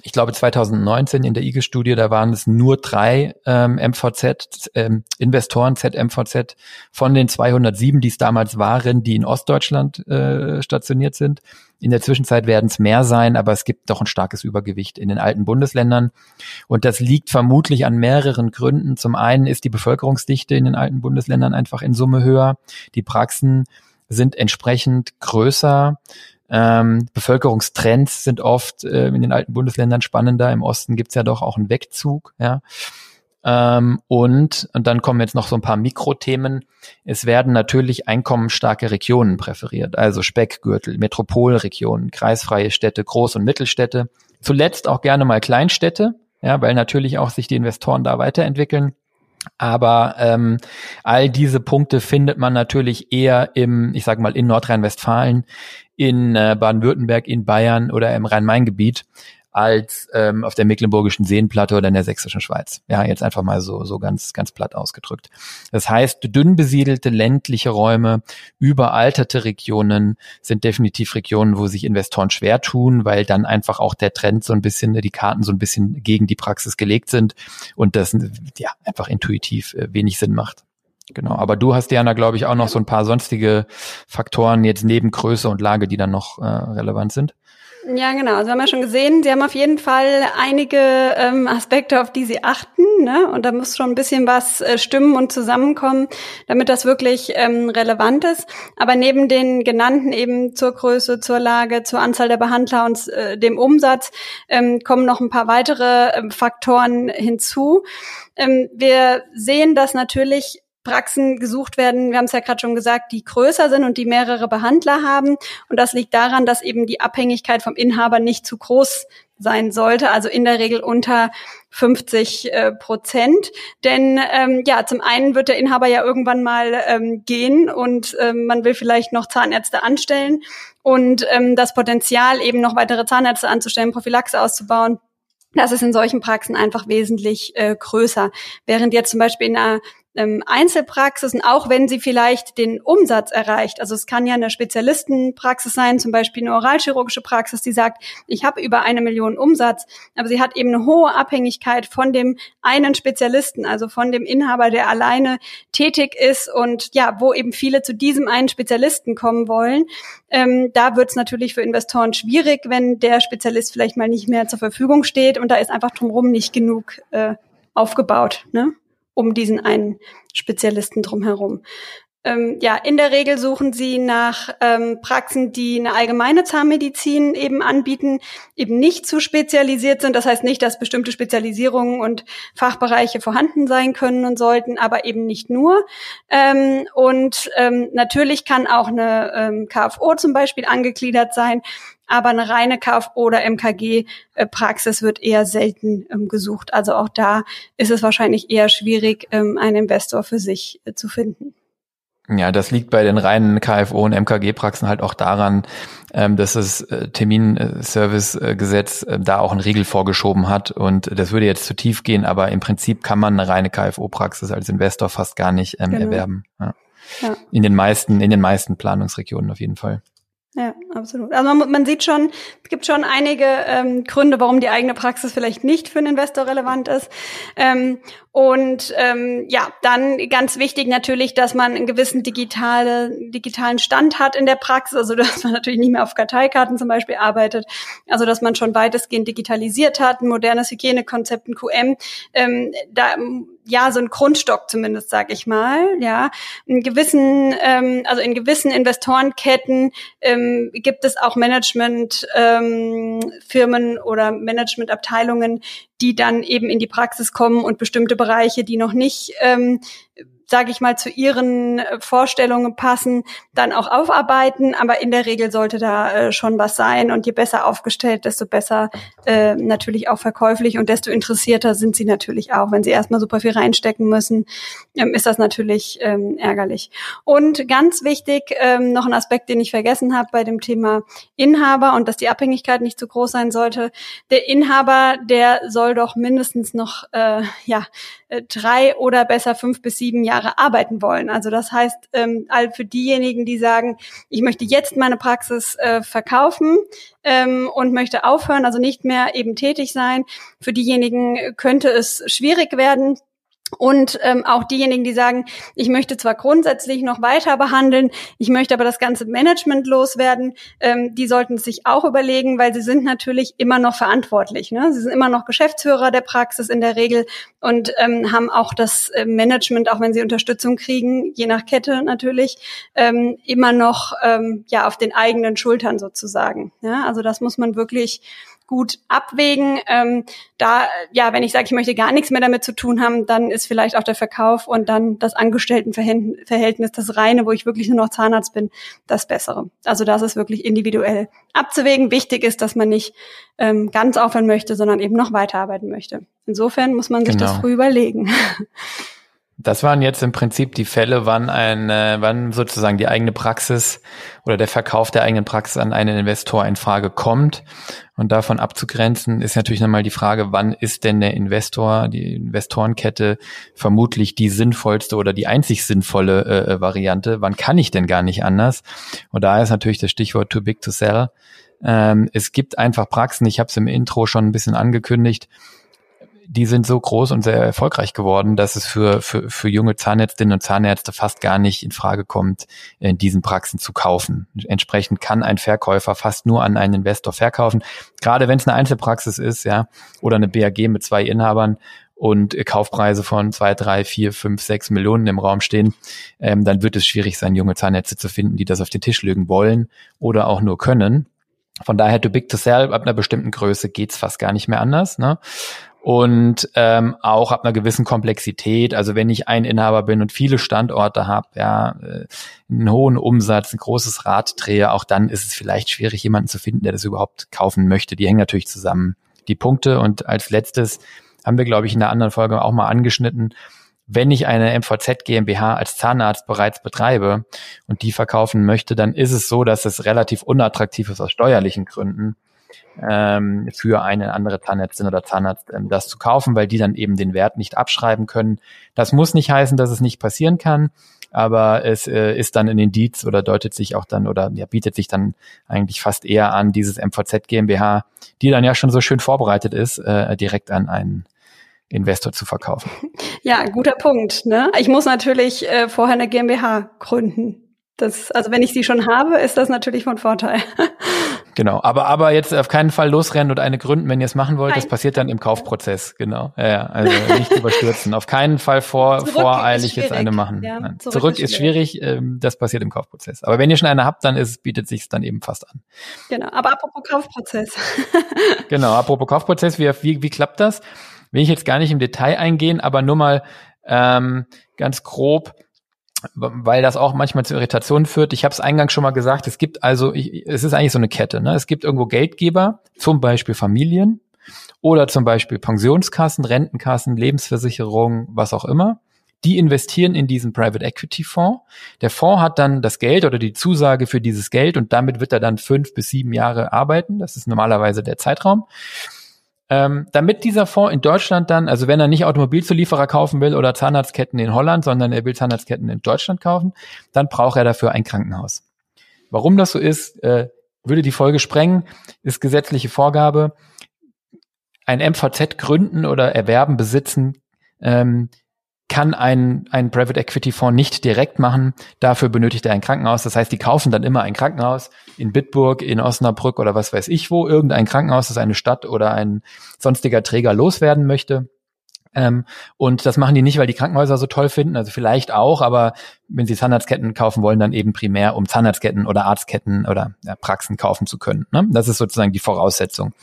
Ich glaube 2019 in der IGE-Studie, da waren es nur drei ähm, MVZ, ähm, Investoren ZMVZ von den 207, die es damals waren, die in Ostdeutschland äh, stationiert sind. In der Zwischenzeit werden es mehr sein, aber es gibt doch ein starkes Übergewicht in den alten Bundesländern. Und das liegt vermutlich an mehreren Gründen. Zum einen ist die Bevölkerungsdichte in den alten Bundesländern einfach in Summe höher. Die Praxen sind entsprechend größer. Ähm, Bevölkerungstrends sind oft äh, in den alten Bundesländern spannender. Im Osten gibt's ja doch auch einen Wegzug. Ja. Ähm, und, und dann kommen jetzt noch so ein paar Mikrothemen. Es werden natürlich einkommensstarke Regionen präferiert, also Speckgürtel, Metropolregionen, kreisfreie Städte, Groß- und Mittelstädte. Zuletzt auch gerne mal Kleinstädte, ja, weil natürlich auch sich die Investoren da weiterentwickeln. Aber ähm, all diese Punkte findet man natürlich eher im, ich sage mal, in Nordrhein-Westfalen, in äh, Baden-Württemberg, in Bayern oder im Rhein-Main-Gebiet als ähm, auf der mecklenburgischen Seenplatte oder in der sächsischen Schweiz. Ja, jetzt einfach mal so, so ganz, ganz platt ausgedrückt. Das heißt, dünn besiedelte ländliche Räume, überalterte Regionen sind definitiv Regionen, wo sich Investoren schwer tun, weil dann einfach auch der Trend so ein bisschen, die Karten so ein bisschen gegen die Praxis gelegt sind und das ja einfach intuitiv äh, wenig Sinn macht. Genau, aber du hast, Diana, glaube ich, auch noch so ein paar sonstige Faktoren jetzt neben Größe und Lage, die dann noch äh, relevant sind. Ja, genau. Also haben ja schon gesehen, Sie haben auf jeden Fall einige ähm, Aspekte, auf die Sie achten. Ne? Und da muss schon ein bisschen was äh, stimmen und zusammenkommen, damit das wirklich ähm, relevant ist. Aber neben den genannten eben zur Größe, zur Lage, zur Anzahl der Behandler und äh, dem Umsatz ähm, kommen noch ein paar weitere äh, Faktoren hinzu. Ähm, wir sehen, dass natürlich Praxen gesucht werden, wir haben es ja gerade schon gesagt, die größer sind und die mehrere Behandler haben. Und das liegt daran, dass eben die Abhängigkeit vom Inhaber nicht zu groß sein sollte, also in der Regel unter 50 äh, Prozent. Denn ähm, ja, zum einen wird der Inhaber ja irgendwann mal ähm, gehen und ähm, man will vielleicht noch Zahnärzte anstellen und ähm, das Potenzial eben noch weitere Zahnärzte anzustellen, Prophylaxe auszubauen. Das ist in solchen Praxen einfach wesentlich äh, größer. Während jetzt zum Beispiel in einer ähm, Einzelpraxisen, auch wenn sie vielleicht den Umsatz erreicht. Also es kann ja eine Spezialistenpraxis sein, zum Beispiel eine oralchirurgische Praxis, die sagt, ich habe über eine Million Umsatz, aber sie hat eben eine hohe Abhängigkeit von dem einen Spezialisten, also von dem Inhaber, der alleine tätig ist und ja, wo eben viele zu diesem einen Spezialisten kommen wollen. Ähm, da wird es natürlich für Investoren schwierig, wenn der Spezialist vielleicht mal nicht mehr zur Verfügung steht und da ist einfach drumherum nicht genug äh, aufgebaut. Ne? Um diesen einen Spezialisten drumherum. Ähm, ja, in der Regel suchen sie nach ähm, Praxen, die eine allgemeine Zahnmedizin eben anbieten, eben nicht zu spezialisiert sind. Das heißt nicht, dass bestimmte Spezialisierungen und Fachbereiche vorhanden sein können und sollten, aber eben nicht nur. Ähm, und ähm, natürlich kann auch eine ähm, KFO zum Beispiel angegliedert sein aber eine reine KF oder MKG-Praxis wird eher selten ähm, gesucht. Also auch da ist es wahrscheinlich eher schwierig, ähm, einen Investor für sich äh, zu finden. Ja, das liegt bei den reinen KFO und MKG-Praxen halt auch daran, ähm, dass das äh, Terminservice-Gesetz äh, da auch einen Riegel vorgeschoben hat. Und das würde jetzt zu tief gehen, aber im Prinzip kann man eine reine KFO-Praxis als Investor fast gar nicht ähm, genau. erwerben. Ja. Ja. In den meisten, in den meisten Planungsregionen auf jeden Fall. Ja, absolut. Also man, man sieht schon, es gibt schon einige ähm, Gründe, warum die eigene Praxis vielleicht nicht für einen Investor relevant ist. Ähm, und ähm, ja, dann ganz wichtig natürlich, dass man einen gewissen digitale, digitalen Stand hat in der Praxis, also dass man natürlich nicht mehr auf Karteikarten zum Beispiel arbeitet, also dass man schon weitestgehend digitalisiert hat, ein modernes Hygienekonzept, ein QM. Ähm, da ja so ein Grundstock zumindest, sag ich mal. Ja, in gewissen, ähm, also in gewissen Investorenketten ähm, gibt es auch Managementfirmen ähm, oder Managementabteilungen, die dann eben in die Praxis kommen und bestimmte Bereiche, die noch nicht ähm, sage ich mal, zu ihren äh, Vorstellungen passen, dann auch aufarbeiten. Aber in der Regel sollte da äh, schon was sein. Und je besser aufgestellt, desto besser äh, natürlich auch verkäuflich und desto interessierter sind sie natürlich auch. Wenn sie erstmal super viel reinstecken müssen, ähm, ist das natürlich ähm, ärgerlich. Und ganz wichtig, ähm, noch ein Aspekt, den ich vergessen habe bei dem Thema Inhaber und dass die Abhängigkeit nicht zu groß sein sollte. Der Inhaber, der soll doch mindestens noch äh, ja drei oder besser fünf bis sieben Jahre arbeiten wollen. Also das heißt, ähm, für diejenigen, die sagen, ich möchte jetzt meine Praxis äh, verkaufen ähm, und möchte aufhören, also nicht mehr eben tätig sein, für diejenigen könnte es schwierig werden und ähm, auch diejenigen, die sagen, ich möchte zwar grundsätzlich noch weiter behandeln, ich möchte aber das ganze Management loswerden, ähm, die sollten sich auch überlegen, weil sie sind natürlich immer noch verantwortlich. Ne? Sie sind immer noch Geschäftsführer der Praxis in der Regel und ähm, haben auch das äh, Management, auch wenn sie Unterstützung kriegen, je nach Kette natürlich, ähm, immer noch ähm, ja auf den eigenen Schultern sozusagen. Ja? Also das muss man wirklich gut abwägen. Ähm, da, ja, wenn ich sage, ich möchte gar nichts mehr damit zu tun haben, dann ist vielleicht auch der Verkauf und dann das Angestelltenverhältnis, das reine, wo ich wirklich nur noch Zahnarzt bin, das Bessere. Also das ist wirklich individuell abzuwägen. Wichtig ist, dass man nicht ähm, ganz aufhören möchte, sondern eben noch weiterarbeiten möchte. Insofern muss man sich genau. das früh überlegen. Das waren jetzt im Prinzip die Fälle, wann ein, äh, wann sozusagen die eigene Praxis oder der Verkauf der eigenen Praxis an einen Investor in Frage kommt. Und davon abzugrenzen ist natürlich nochmal die Frage, wann ist denn der Investor, die Investorenkette vermutlich die sinnvollste oder die einzig sinnvolle äh, äh, Variante? Wann kann ich denn gar nicht anders? Und da ist natürlich das Stichwort too big to sell. Ähm, es gibt einfach Praxen, ich habe es im Intro schon ein bisschen angekündigt, die sind so groß und sehr erfolgreich geworden, dass es für, für, für junge Zahnärztinnen und Zahnärzte fast gar nicht in Frage kommt, in diesen Praxen zu kaufen. Entsprechend kann ein Verkäufer fast nur an einen Investor verkaufen. Gerade wenn es eine Einzelpraxis ist, ja, oder eine BAG mit zwei Inhabern und Kaufpreise von zwei, drei, vier, fünf, sechs Millionen im Raum stehen, ähm, dann wird es schwierig sein, junge Zahnärzte zu finden, die das auf den Tisch legen wollen oder auch nur können. Von daher, to big to sell, ab einer bestimmten Größe geht's fast gar nicht mehr anders. Ne? Und ähm, auch ab einer gewissen Komplexität. Also wenn ich ein Inhaber bin und viele Standorte habe, ja, äh, einen hohen Umsatz, ein großes Rad drehe, auch dann ist es vielleicht schwierig, jemanden zu finden, der das überhaupt kaufen möchte. Die hängen natürlich zusammen. Die Punkte und als letztes haben wir, glaube ich, in der anderen Folge auch mal angeschnitten, wenn ich eine MVZ GmbH als Zahnarzt bereits betreibe und die verkaufen möchte, dann ist es so, dass es relativ unattraktiv ist aus steuerlichen Gründen ähm, für eine andere Zahnärztin oder Zahnarzt ähm, das zu kaufen, weil die dann eben den Wert nicht abschreiben können. Das muss nicht heißen, dass es nicht passieren kann, aber es äh, ist dann ein Indiz oder deutet sich auch dann oder ja, bietet sich dann eigentlich fast eher an, dieses MVZ GmbH, die dann ja schon so schön vorbereitet ist, äh, direkt an einen Investor zu verkaufen. Ja, guter Punkt. Ne? Ich muss natürlich äh, vorher eine GmbH gründen. Das, also wenn ich sie schon habe, ist das natürlich von Vorteil. Genau, aber aber jetzt auf keinen Fall losrennen und eine gründen, wenn ihr es machen wollt. Nein. Das passiert dann im Kaufprozess, genau. Ja, ja also nicht überstürzen. Auf keinen Fall vor, voreilig jetzt eine machen. Ja, zurück, zurück, ist schwierig. Ist schwierig ähm, das passiert im Kaufprozess. Aber wenn ihr schon eine habt, dann ist, bietet sich dann eben fast an. Genau, aber apropos Kaufprozess. genau, apropos Kaufprozess, wie, wie, wie klappt das? Will ich jetzt gar nicht im Detail eingehen, aber nur mal ähm, ganz grob weil das auch manchmal zu Irritationen führt. Ich habe es eingangs schon mal gesagt, es gibt also, ich, es ist eigentlich so eine Kette. Ne? Es gibt irgendwo Geldgeber, zum Beispiel Familien oder zum Beispiel Pensionskassen, Rentenkassen, Lebensversicherungen, was auch immer. Die investieren in diesen Private Equity Fonds. Der Fonds hat dann das Geld oder die Zusage für dieses Geld und damit wird er dann fünf bis sieben Jahre arbeiten. Das ist normalerweise der Zeitraum. Ähm, damit dieser Fonds in Deutschland dann, also wenn er nicht Automobilzulieferer kaufen will oder Zahnarztketten in Holland, sondern er will Zahnarztketten in Deutschland kaufen, dann braucht er dafür ein Krankenhaus. Warum das so ist, äh, würde die Folge sprengen, ist gesetzliche Vorgabe. Ein MVZ gründen oder erwerben, besitzen, ähm, kann ein, ein Private Equity Fonds nicht direkt machen. Dafür benötigt er ein Krankenhaus. Das heißt, die kaufen dann immer ein Krankenhaus in Bitburg, in Osnabrück oder was weiß ich wo, irgendein Krankenhaus, das eine Stadt oder ein sonstiger Träger loswerden möchte. Ähm, und das machen die nicht, weil die Krankenhäuser so toll finden, also vielleicht auch, aber wenn sie Zahnarztketten kaufen wollen, dann eben primär, um Zahnarztketten oder Arztketten oder ja, Praxen kaufen zu können. Ne? Das ist sozusagen die Voraussetzung.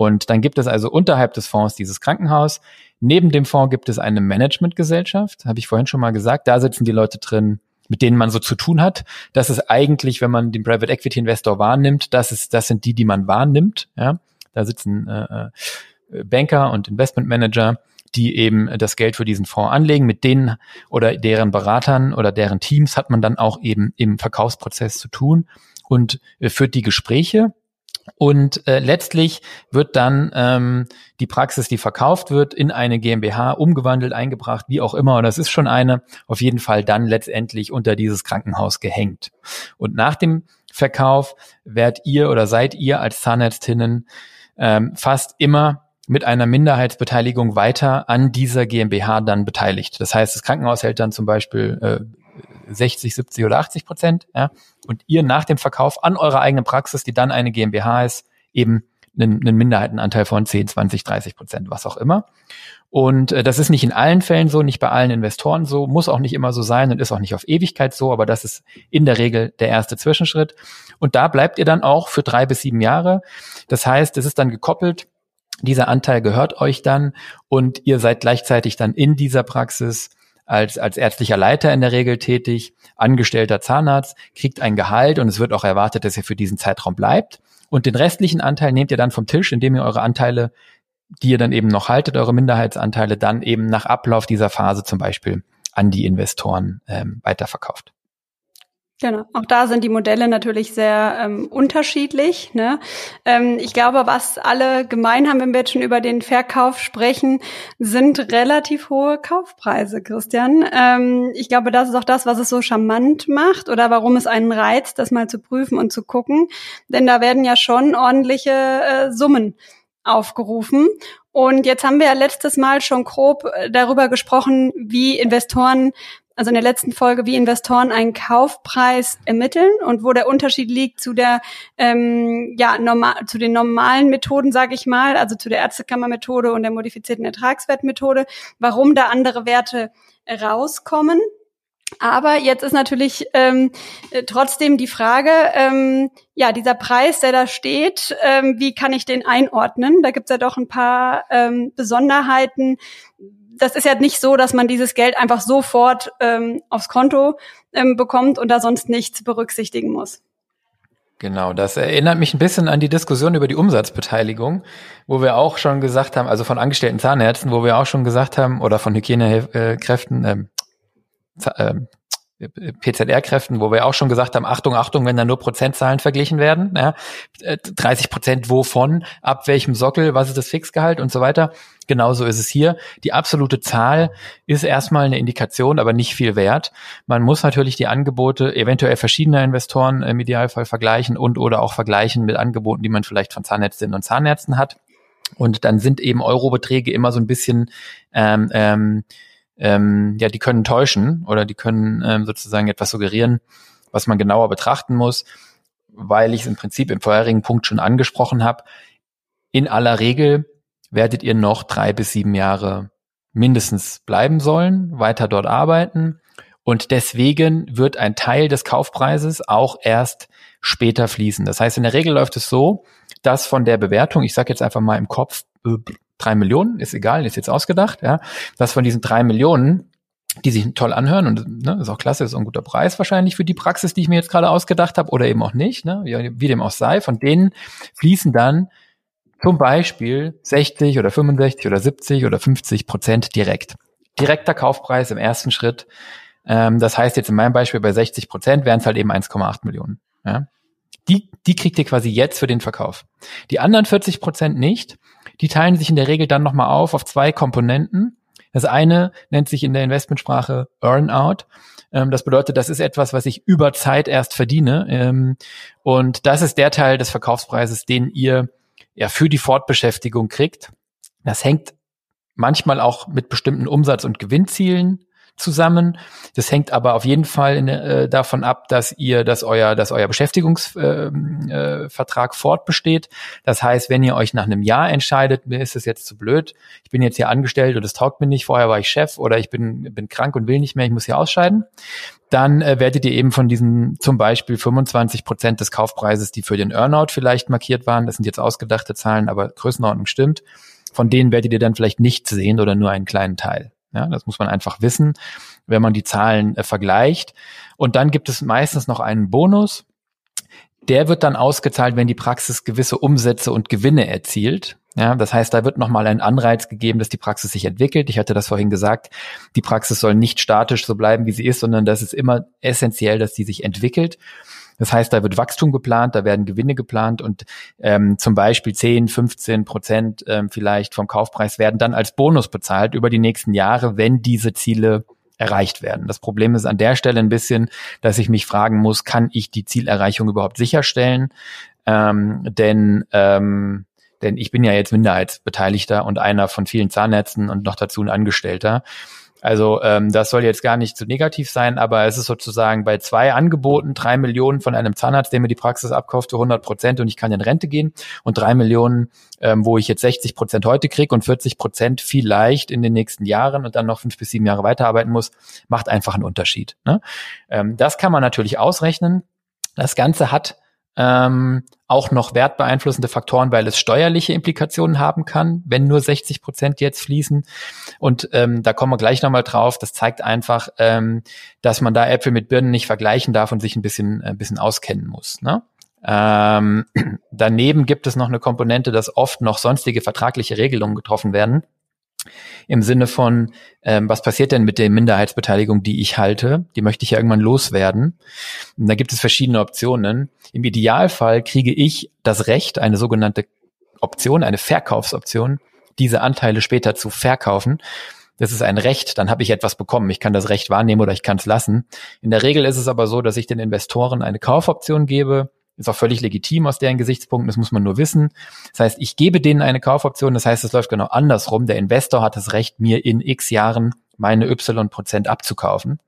Und dann gibt es also unterhalb des Fonds dieses Krankenhaus. Neben dem Fonds gibt es eine Managementgesellschaft, habe ich vorhin schon mal gesagt. Da sitzen die Leute drin, mit denen man so zu tun hat. Das ist eigentlich, wenn man den Private Equity Investor wahrnimmt, das ist, das sind die, die man wahrnimmt. Ja, da sitzen äh, äh Banker und Investment Manager, die eben das Geld für diesen Fonds anlegen. Mit denen oder deren Beratern oder deren Teams hat man dann auch eben im Verkaufsprozess zu tun und äh, führt die Gespräche und äh, letztlich wird dann ähm, die Praxis, die verkauft wird, in eine GmbH umgewandelt, eingebracht, wie auch immer. Und das ist schon eine, auf jeden Fall dann letztendlich unter dieses Krankenhaus gehängt. Und nach dem Verkauf werdet ihr oder seid ihr als Zahnärztinnen ähm, fast immer mit einer Minderheitsbeteiligung weiter an dieser GmbH dann beteiligt. Das heißt, das Krankenhaus hält dann zum Beispiel äh, 60, 70 oder 80 Prozent, ja, und ihr nach dem Verkauf an eurer eigenen Praxis, die dann eine GmbH ist, eben einen, einen Minderheitenanteil von 10, 20, 30 Prozent, was auch immer. Und äh, das ist nicht in allen Fällen so, nicht bei allen Investoren so, muss auch nicht immer so sein und ist auch nicht auf Ewigkeit so, aber das ist in der Regel der erste Zwischenschritt. Und da bleibt ihr dann auch für drei bis sieben Jahre. Das heißt, es ist dann gekoppelt, dieser Anteil gehört euch dann und ihr seid gleichzeitig dann in dieser Praxis als, als ärztlicher Leiter in der Regel tätig, angestellter Zahnarzt, kriegt ein Gehalt und es wird auch erwartet, dass er für diesen Zeitraum bleibt. Und den restlichen Anteil nehmt ihr dann vom Tisch, indem ihr eure Anteile, die ihr dann eben noch haltet, eure Minderheitsanteile, dann eben nach Ablauf dieser Phase zum Beispiel an die Investoren ähm, weiterverkauft. Genau, auch da sind die Modelle natürlich sehr ähm, unterschiedlich. Ne? Ähm, ich glaube, was alle gemein haben, wenn wir jetzt schon über den Verkauf sprechen, sind relativ hohe Kaufpreise, Christian. Ähm, ich glaube, das ist auch das, was es so charmant macht oder warum es einen reizt, das mal zu prüfen und zu gucken. Denn da werden ja schon ordentliche äh, Summen aufgerufen. Und jetzt haben wir ja letztes Mal schon grob äh, darüber gesprochen, wie Investoren, also in der letzten Folge, wie Investoren einen Kaufpreis ermitteln und wo der Unterschied liegt zu der ähm, ja normal zu den normalen Methoden, sage ich mal, also zu der Ärztekammermethode und der modifizierten Ertragswertmethode, warum da andere Werte rauskommen. Aber jetzt ist natürlich ähm, äh, trotzdem die Frage, ähm, ja, dieser Preis, der da steht, ähm, wie kann ich den einordnen? Da gibt's ja doch ein paar ähm, Besonderheiten. Das ist ja nicht so, dass man dieses Geld einfach sofort ähm, aufs Konto ähm, bekommt und da sonst nichts berücksichtigen muss. Genau, das erinnert mich ein bisschen an die Diskussion über die Umsatzbeteiligung, wo wir auch schon gesagt haben, also von angestellten Zahnärzten, wo wir auch schon gesagt haben, oder von Hygienekräften, äh, ähm, PZR-Kräften, wo wir auch schon gesagt haben, Achtung, Achtung, wenn da nur Prozentzahlen verglichen werden, ja, 30 äh, Prozent wovon, ab welchem Sockel, was ist das Fixgehalt und so weiter. Genauso ist es hier. Die absolute Zahl ist erstmal eine Indikation, aber nicht viel wert. Man muss natürlich die Angebote eventuell verschiedener Investoren im Idealfall vergleichen und oder auch vergleichen mit Angeboten, die man vielleicht von Zahnärztinnen und Zahnärzten hat. Und dann sind eben Eurobeträge immer so ein bisschen ähm, ähm, ähm, ja, die können täuschen oder die können ähm, sozusagen etwas suggerieren, was man genauer betrachten muss, weil ich es im Prinzip im vorherigen Punkt schon angesprochen habe. In aller Regel werdet ihr noch drei bis sieben Jahre mindestens bleiben sollen, weiter dort arbeiten. Und deswegen wird ein Teil des Kaufpreises auch erst später fließen. Das heißt, in der Regel läuft es so, dass von der Bewertung, ich sage jetzt einfach mal im Kopf, äh, drei Millionen, ist egal, ist jetzt ausgedacht, ja, dass von diesen drei Millionen, die sich toll anhören und ne, ist auch klasse, ist auch ein guter Preis wahrscheinlich für die Praxis, die ich mir jetzt gerade ausgedacht habe oder eben auch nicht, ne, wie, wie dem auch sei, von denen fließen dann zum Beispiel 60 oder 65 oder 70 oder 50 Prozent direkt. Direkter Kaufpreis im ersten Schritt. Ähm, das heißt jetzt in meinem Beispiel bei 60 Prozent wären es halt eben 1,8 Millionen. Ja? Die, die kriegt ihr quasi jetzt für den Verkauf. Die anderen 40 Prozent nicht. Die teilen sich in der Regel dann nochmal auf auf zwei Komponenten. Das eine nennt sich in der Investmentsprache Earnout. Ähm, das bedeutet, das ist etwas, was ich über Zeit erst verdiene. Ähm, und das ist der Teil des Verkaufspreises, den ihr ja für die Fortbeschäftigung kriegt. Das hängt manchmal auch mit bestimmten Umsatz- und Gewinnzielen zusammen. Das hängt aber auf jeden Fall in, äh, davon ab, dass ihr, dass euer, dass euer Beschäftigungsvertrag äh, äh, fortbesteht. Das heißt, wenn ihr euch nach einem Jahr entscheidet, mir ist es jetzt zu blöd, ich bin jetzt hier angestellt und es taugt mir nicht, vorher war ich Chef oder ich bin, bin krank und will nicht mehr, ich muss hier ausscheiden, dann äh, werdet ihr eben von diesen zum Beispiel 25 Prozent des Kaufpreises, die für den Earnout vielleicht markiert waren, das sind jetzt ausgedachte Zahlen, aber Größenordnung stimmt, von denen werdet ihr dann vielleicht nicht sehen oder nur einen kleinen Teil. Ja, das muss man einfach wissen, wenn man die Zahlen äh, vergleicht. Und dann gibt es meistens noch einen Bonus. Der wird dann ausgezahlt, wenn die Praxis gewisse Umsätze und Gewinne erzielt. Ja, das heißt, da wird nochmal ein Anreiz gegeben, dass die Praxis sich entwickelt. Ich hatte das vorhin gesagt. Die Praxis soll nicht statisch so bleiben, wie sie ist, sondern das ist immer essentiell, dass sie sich entwickelt. Das heißt, da wird Wachstum geplant, da werden Gewinne geplant und ähm, zum Beispiel 10, 15 Prozent ähm, vielleicht vom Kaufpreis werden dann als Bonus bezahlt über die nächsten Jahre, wenn diese Ziele erreicht werden. Das Problem ist an der Stelle ein bisschen, dass ich mich fragen muss, kann ich die Zielerreichung überhaupt sicherstellen? Ähm, denn ähm, denn ich bin ja jetzt Minderheitsbeteiligter und einer von vielen Zahnärzten und noch dazu ein Angestellter. Also ähm, das soll jetzt gar nicht zu negativ sein, aber es ist sozusagen bei zwei Angeboten, drei Millionen von einem Zahnarzt, der mir die Praxis abkauft für 100 Prozent und ich kann in Rente gehen und drei Millionen, ähm, wo ich jetzt 60 Prozent heute kriege und 40 Prozent vielleicht in den nächsten Jahren und dann noch fünf bis sieben Jahre weiterarbeiten muss, macht einfach einen Unterschied. Ne? Ähm, das kann man natürlich ausrechnen. Das Ganze hat ähm, auch noch wertbeeinflussende Faktoren, weil es steuerliche Implikationen haben kann, wenn nur 60 Prozent jetzt fließen. Und ähm, da kommen wir gleich nochmal drauf. Das zeigt einfach, ähm, dass man da Äpfel mit Birnen nicht vergleichen darf und sich ein bisschen, ein bisschen auskennen muss. Ne? Ähm, daneben gibt es noch eine Komponente, dass oft noch sonstige vertragliche Regelungen getroffen werden im Sinne von, ähm, was passiert denn mit der Minderheitsbeteiligung, die ich halte? Die möchte ich ja irgendwann loswerden. Und da gibt es verschiedene Optionen. Im Idealfall kriege ich das Recht, eine sogenannte Option, eine Verkaufsoption, diese Anteile später zu verkaufen. Das ist ein Recht, dann habe ich etwas bekommen. Ich kann das Recht wahrnehmen oder ich kann es lassen. In der Regel ist es aber so, dass ich den Investoren eine Kaufoption gebe, Ist auch völlig legitim aus deren Gesichtspunkten, das muss man nur wissen. Das heißt, ich gebe denen eine Kaufoption, das heißt, es läuft genau andersrum. Der Investor hat das Recht, mir in x Jahren meine Y Prozent abzukaufen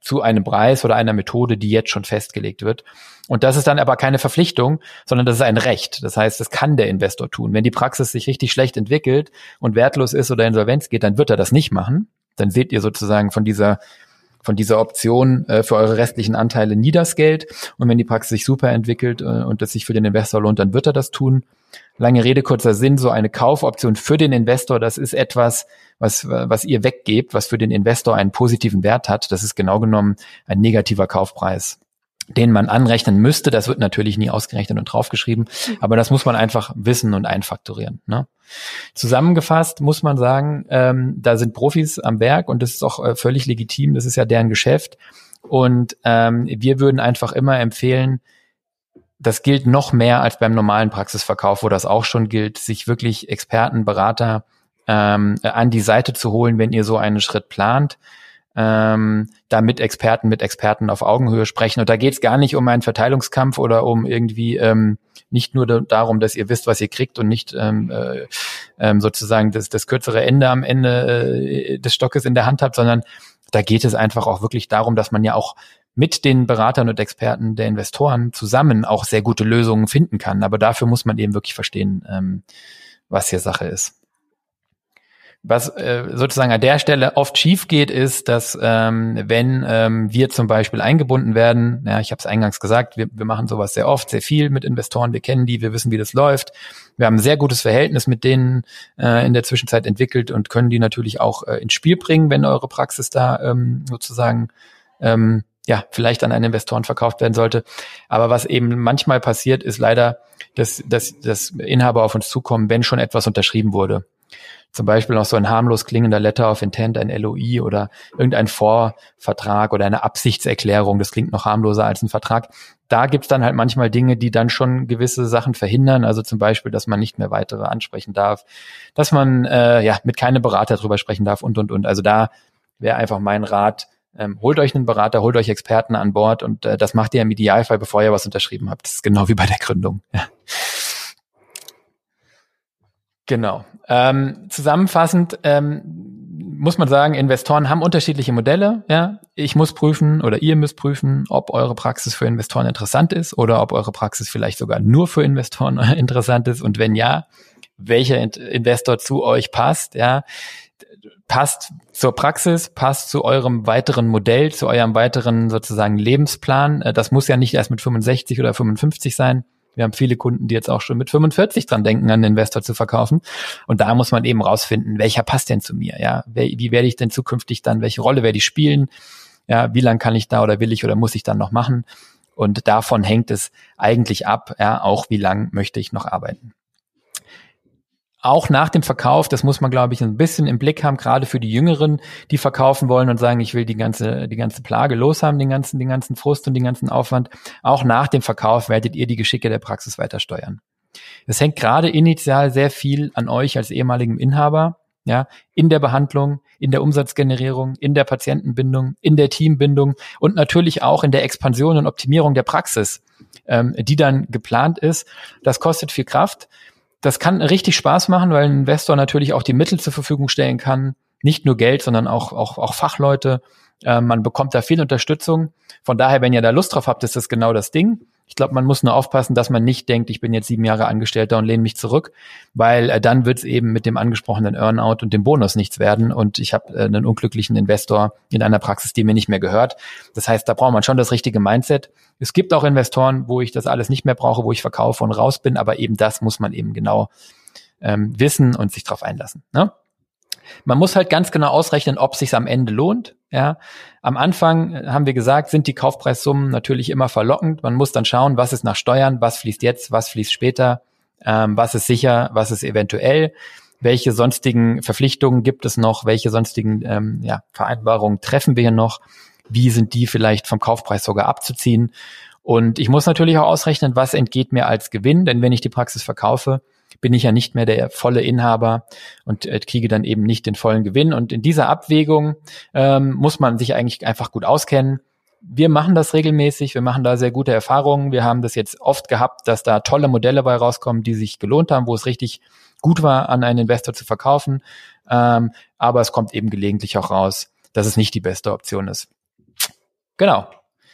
zu einem Preis oder einer Methode, die jetzt schon festgelegt wird. Und das ist dann aber keine Verpflichtung, sondern das ist ein Recht. Das heißt, das kann der Investor tun. Wenn die Praxis sich richtig schlecht entwickelt und wertlos ist oder insolvenz geht, dann wird er das nicht machen. Dann seht ihr sozusagen von dieser von dieser Option äh, für eure restlichen Anteile nie das Geld. Und wenn die Praxis sich super entwickelt äh, und es sich für den Investor lohnt, dann wird er das tun. Lange Rede, kurzer Sinn, so eine Kaufoption für den Investor, das ist etwas, was, was ihr weggebt, was für den Investor einen positiven Wert hat. Das ist genau genommen ein negativer Kaufpreis den man anrechnen müsste. Das wird natürlich nie ausgerechnet und draufgeschrieben, aber das muss man einfach wissen und einfaktorieren. Ne? Zusammengefasst muss man sagen, ähm, da sind Profis am Werk und das ist auch äh, völlig legitim. Das ist ja deren Geschäft. Und ähm, wir würden einfach immer empfehlen, das gilt noch mehr als beim normalen Praxisverkauf, wo das auch schon gilt, sich wirklich Experten, Berater ähm, an die Seite zu holen, wenn ihr so einen Schritt plant. Ähm, da mit Experten, mit Experten auf Augenhöhe sprechen. Und da geht es gar nicht um einen Verteilungskampf oder um irgendwie ähm, nicht nur darum, dass ihr wisst, was ihr kriegt und nicht ähm, äh, ähm, sozusagen das, das kürzere Ende am Ende äh, des Stockes in der Hand habt, sondern da geht es einfach auch wirklich darum, dass man ja auch mit den Beratern und Experten der Investoren zusammen auch sehr gute Lösungen finden kann. Aber dafür muss man eben wirklich verstehen, ähm, was hier Sache ist. Was äh, sozusagen an der Stelle oft schief geht, ist, dass ähm, wenn ähm, wir zum Beispiel eingebunden werden, ja, ich habe es eingangs gesagt, wir, wir machen sowas sehr oft, sehr viel mit Investoren, wir kennen die, wir wissen, wie das läuft. Wir haben ein sehr gutes Verhältnis mit denen äh, in der Zwischenzeit entwickelt und können die natürlich auch äh, ins Spiel bringen, wenn eure Praxis da ähm, sozusagen ähm, ja, vielleicht an einen Investoren verkauft werden sollte. Aber was eben manchmal passiert, ist leider, dass, dass, dass Inhaber auf uns zukommen, wenn schon etwas unterschrieben wurde zum Beispiel noch so ein harmlos klingender Letter of Intent, ein LOI oder irgendein Vorvertrag oder eine Absichtserklärung, das klingt noch harmloser als ein Vertrag. Da gibt's dann halt manchmal Dinge, die dann schon gewisse Sachen verhindern, also zum Beispiel, dass man nicht mehr weitere ansprechen darf, dass man äh, ja mit keinem Berater drüber sprechen darf und und und. Also da wäre einfach mein Rat, ähm, holt euch einen Berater, holt euch Experten an Bord und äh, das macht ihr im Idealfall, bevor ihr was unterschrieben habt. Das ist genau wie bei der Gründung. Ja. Genau. Ähm, zusammenfassend ähm, muss man sagen, Investoren haben unterschiedliche Modelle. Ja, ich muss prüfen oder ihr müsst prüfen, ob eure Praxis für Investoren interessant ist oder ob eure Praxis vielleicht sogar nur für Investoren interessant ist und wenn ja, welcher Investor zu euch passt. Ja, passt zur Praxis, passt zu eurem weiteren Modell, zu eurem weiteren sozusagen Lebensplan. Äh, das muss ja nicht erst mit 65 oder 55 sein. Wir haben viele Kunden, die jetzt auch schon mit 45 dran denken, an den Investor zu verkaufen. Und da muss man eben rausfinden, welcher passt denn zu mir? Ja, wie werde ich denn zukünftig dann, welche Rolle werde ich spielen? Ja, wie lange kann ich da oder will ich oder muss ich dann noch machen? Und davon hängt es eigentlich ab, ja, auch wie lang möchte ich noch arbeiten auch nach dem Verkauf, das muss man, glaube ich, ein bisschen im Blick haben, gerade für die Jüngeren, die verkaufen wollen und sagen, ich will die ganze, die ganze Plage loshaben, den ganzen, den ganzen Frust und den ganzen Aufwand. Auch nach dem Verkauf werdet ihr die Geschicke der Praxis weiter steuern. Es hängt gerade initial sehr viel an euch als ehemaligem Inhaber, ja, in der Behandlung, in der Umsatzgenerierung, in der Patientenbindung, in der Teambindung und natürlich auch in der Expansion und Optimierung der Praxis, ähm, die dann geplant ist. Das kostet viel Kraft das kann richtig Spaß machen, weil ein Investor natürlich auch die Mittel zur Verfügung stellen kann. Nicht nur Geld, sondern auch, auch, auch Fachleute. Äh, man bekommt da viel Unterstützung. Von daher, wenn ihr da Lust drauf habt, ist das genau das Ding. Ich glaube, man muss nur aufpassen, dass man nicht denkt, ich bin jetzt sieben Jahre Angestellter und lehne mich zurück, weil äh, dann wird es eben mit dem angesprochenen Earnout und dem Bonus nichts werden und ich habe äh, einen unglücklichen Investor in einer Praxis, die mir nicht mehr gehört. Das heißt, da braucht man schon das richtige Mindset. Es gibt auch Investoren, wo ich das alles nicht mehr brauche, wo ich verkaufe und raus bin, aber eben das muss man eben genau ähm, wissen und sich darauf einlassen. Ne? Man muss halt ganz genau ausrechnen, ob es sich am Ende lohnt. Ja, am Anfang äh, haben wir gesagt, sind die Kaufpreissummen natürlich immer verlockend. Man muss dann schauen, was ist nach Steuern, was fließt jetzt, was fließt später, ähm, was ist sicher, was ist eventuell, welche sonstigen Verpflichtungen gibt es noch, welche sonstigen ähm, ja, Vereinbarungen treffen wir hier noch, wie sind die vielleicht vom Kaufpreis sogar abzuziehen. Und ich muss natürlich auch ausrechnen, was entgeht mir als Gewinn, denn wenn ich die Praxis verkaufe, bin ich ja nicht mehr der volle Inhaber und äh, kriege dann eben nicht den vollen Gewinn. Und in dieser Abwägung ähm, muss man sich eigentlich einfach gut auskennen. wir machen das regelmäßig, wir machen da sehr gute Erfahrungen. Wir haben das jetzt oft gehabt, dass da tolle Modelle bei rauskommen, die sich gelohnt haben, wo es richtig gut war, an einen Investor zu verkaufen. Ähm, aber es kommt eben gelegentlich auch raus, dass es nicht die beste Option ist. Genau.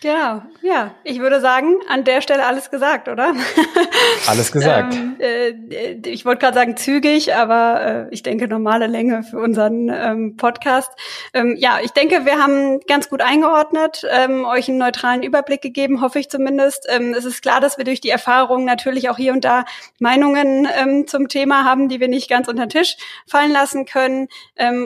Genau, ja. Ich würde sagen, an der Stelle alles gesagt, oder? Alles gesagt. ähm, äh, ich wollte gerade sagen zügig, aber äh, ich denke normale Länge für unseren ähm, Podcast. Ähm, ja, ich denke, wir haben ganz gut eingeordnet, ähm, euch einen neutralen Überblick gegeben, hoffe ich zumindest. Ähm, es ist klar, dass wir durch die Erfahrung natürlich auch hier und da Meinungen ähm, zum Thema haben, die wir nicht ganz unter den Tisch fallen lassen können.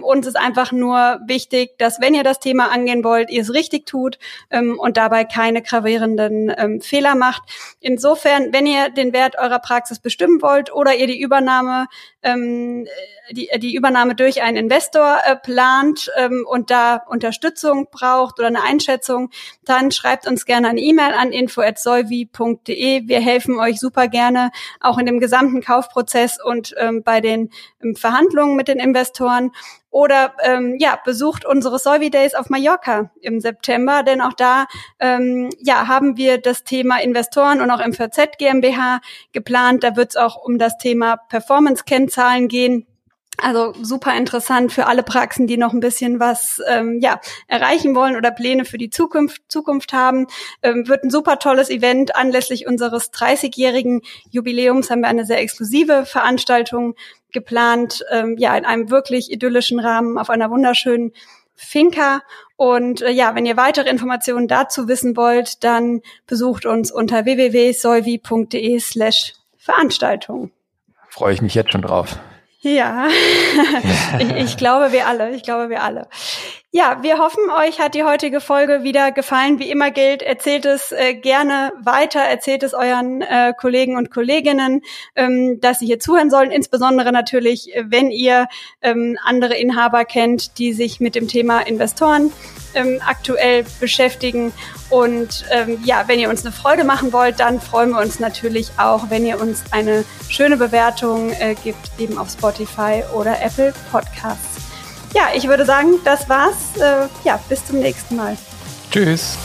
Uns ist einfach nur wichtig, dass wenn ihr das Thema angehen wollt, ihr es richtig tut und da dabei keine gravierenden ähm, Fehler macht. Insofern, wenn ihr den Wert eurer Praxis bestimmen wollt oder ihr die Übernahme ähm, die, die Übernahme durch einen Investor äh, plant ähm, und da Unterstützung braucht oder eine Einschätzung, dann schreibt uns gerne eine E-Mail an info@solvi.de. Wir helfen euch super gerne auch in dem gesamten Kaufprozess und ähm, bei den ähm, Verhandlungen mit den Investoren. Oder ähm, ja, besucht unsere Solvi Days auf Mallorca im September, denn auch da ähm, ja, haben wir das Thema Investoren und auch MVZ GmbH geplant. Da wird es auch um das Thema Performance-Kennzahlen gehen. Also super interessant für alle Praxen, die noch ein bisschen was ähm, ja, erreichen wollen oder Pläne für die Zukunft, Zukunft haben. Ähm, wird ein super tolles Event. Anlässlich unseres 30-jährigen Jubiläums haben wir eine sehr exklusive Veranstaltung geplant. Ähm, ja, in einem wirklich idyllischen Rahmen auf einer wunderschönen Finca. Und äh, ja, wenn ihr weitere Informationen dazu wissen wollt, dann besucht uns unter www.solvi.de slash Veranstaltung. Freue ich mich jetzt schon drauf. Ja, ich, ich glaube wir alle, ich glaube wir alle. Ja, wir hoffen, euch hat die heutige Folge wieder gefallen. Wie immer gilt, erzählt es äh, gerne weiter, erzählt es euren äh, Kollegen und Kolleginnen, ähm, dass sie hier zuhören sollen. Insbesondere natürlich, äh, wenn ihr ähm, andere Inhaber kennt, die sich mit dem Thema Investoren ähm, aktuell beschäftigen. Und ähm, ja, wenn ihr uns eine Freude machen wollt, dann freuen wir uns natürlich auch, wenn ihr uns eine schöne Bewertung äh, gibt, eben auf Spotify oder Apple Podcasts ja, ich würde sagen, das war's. Äh, ja, bis zum nächsten Mal. Tschüss.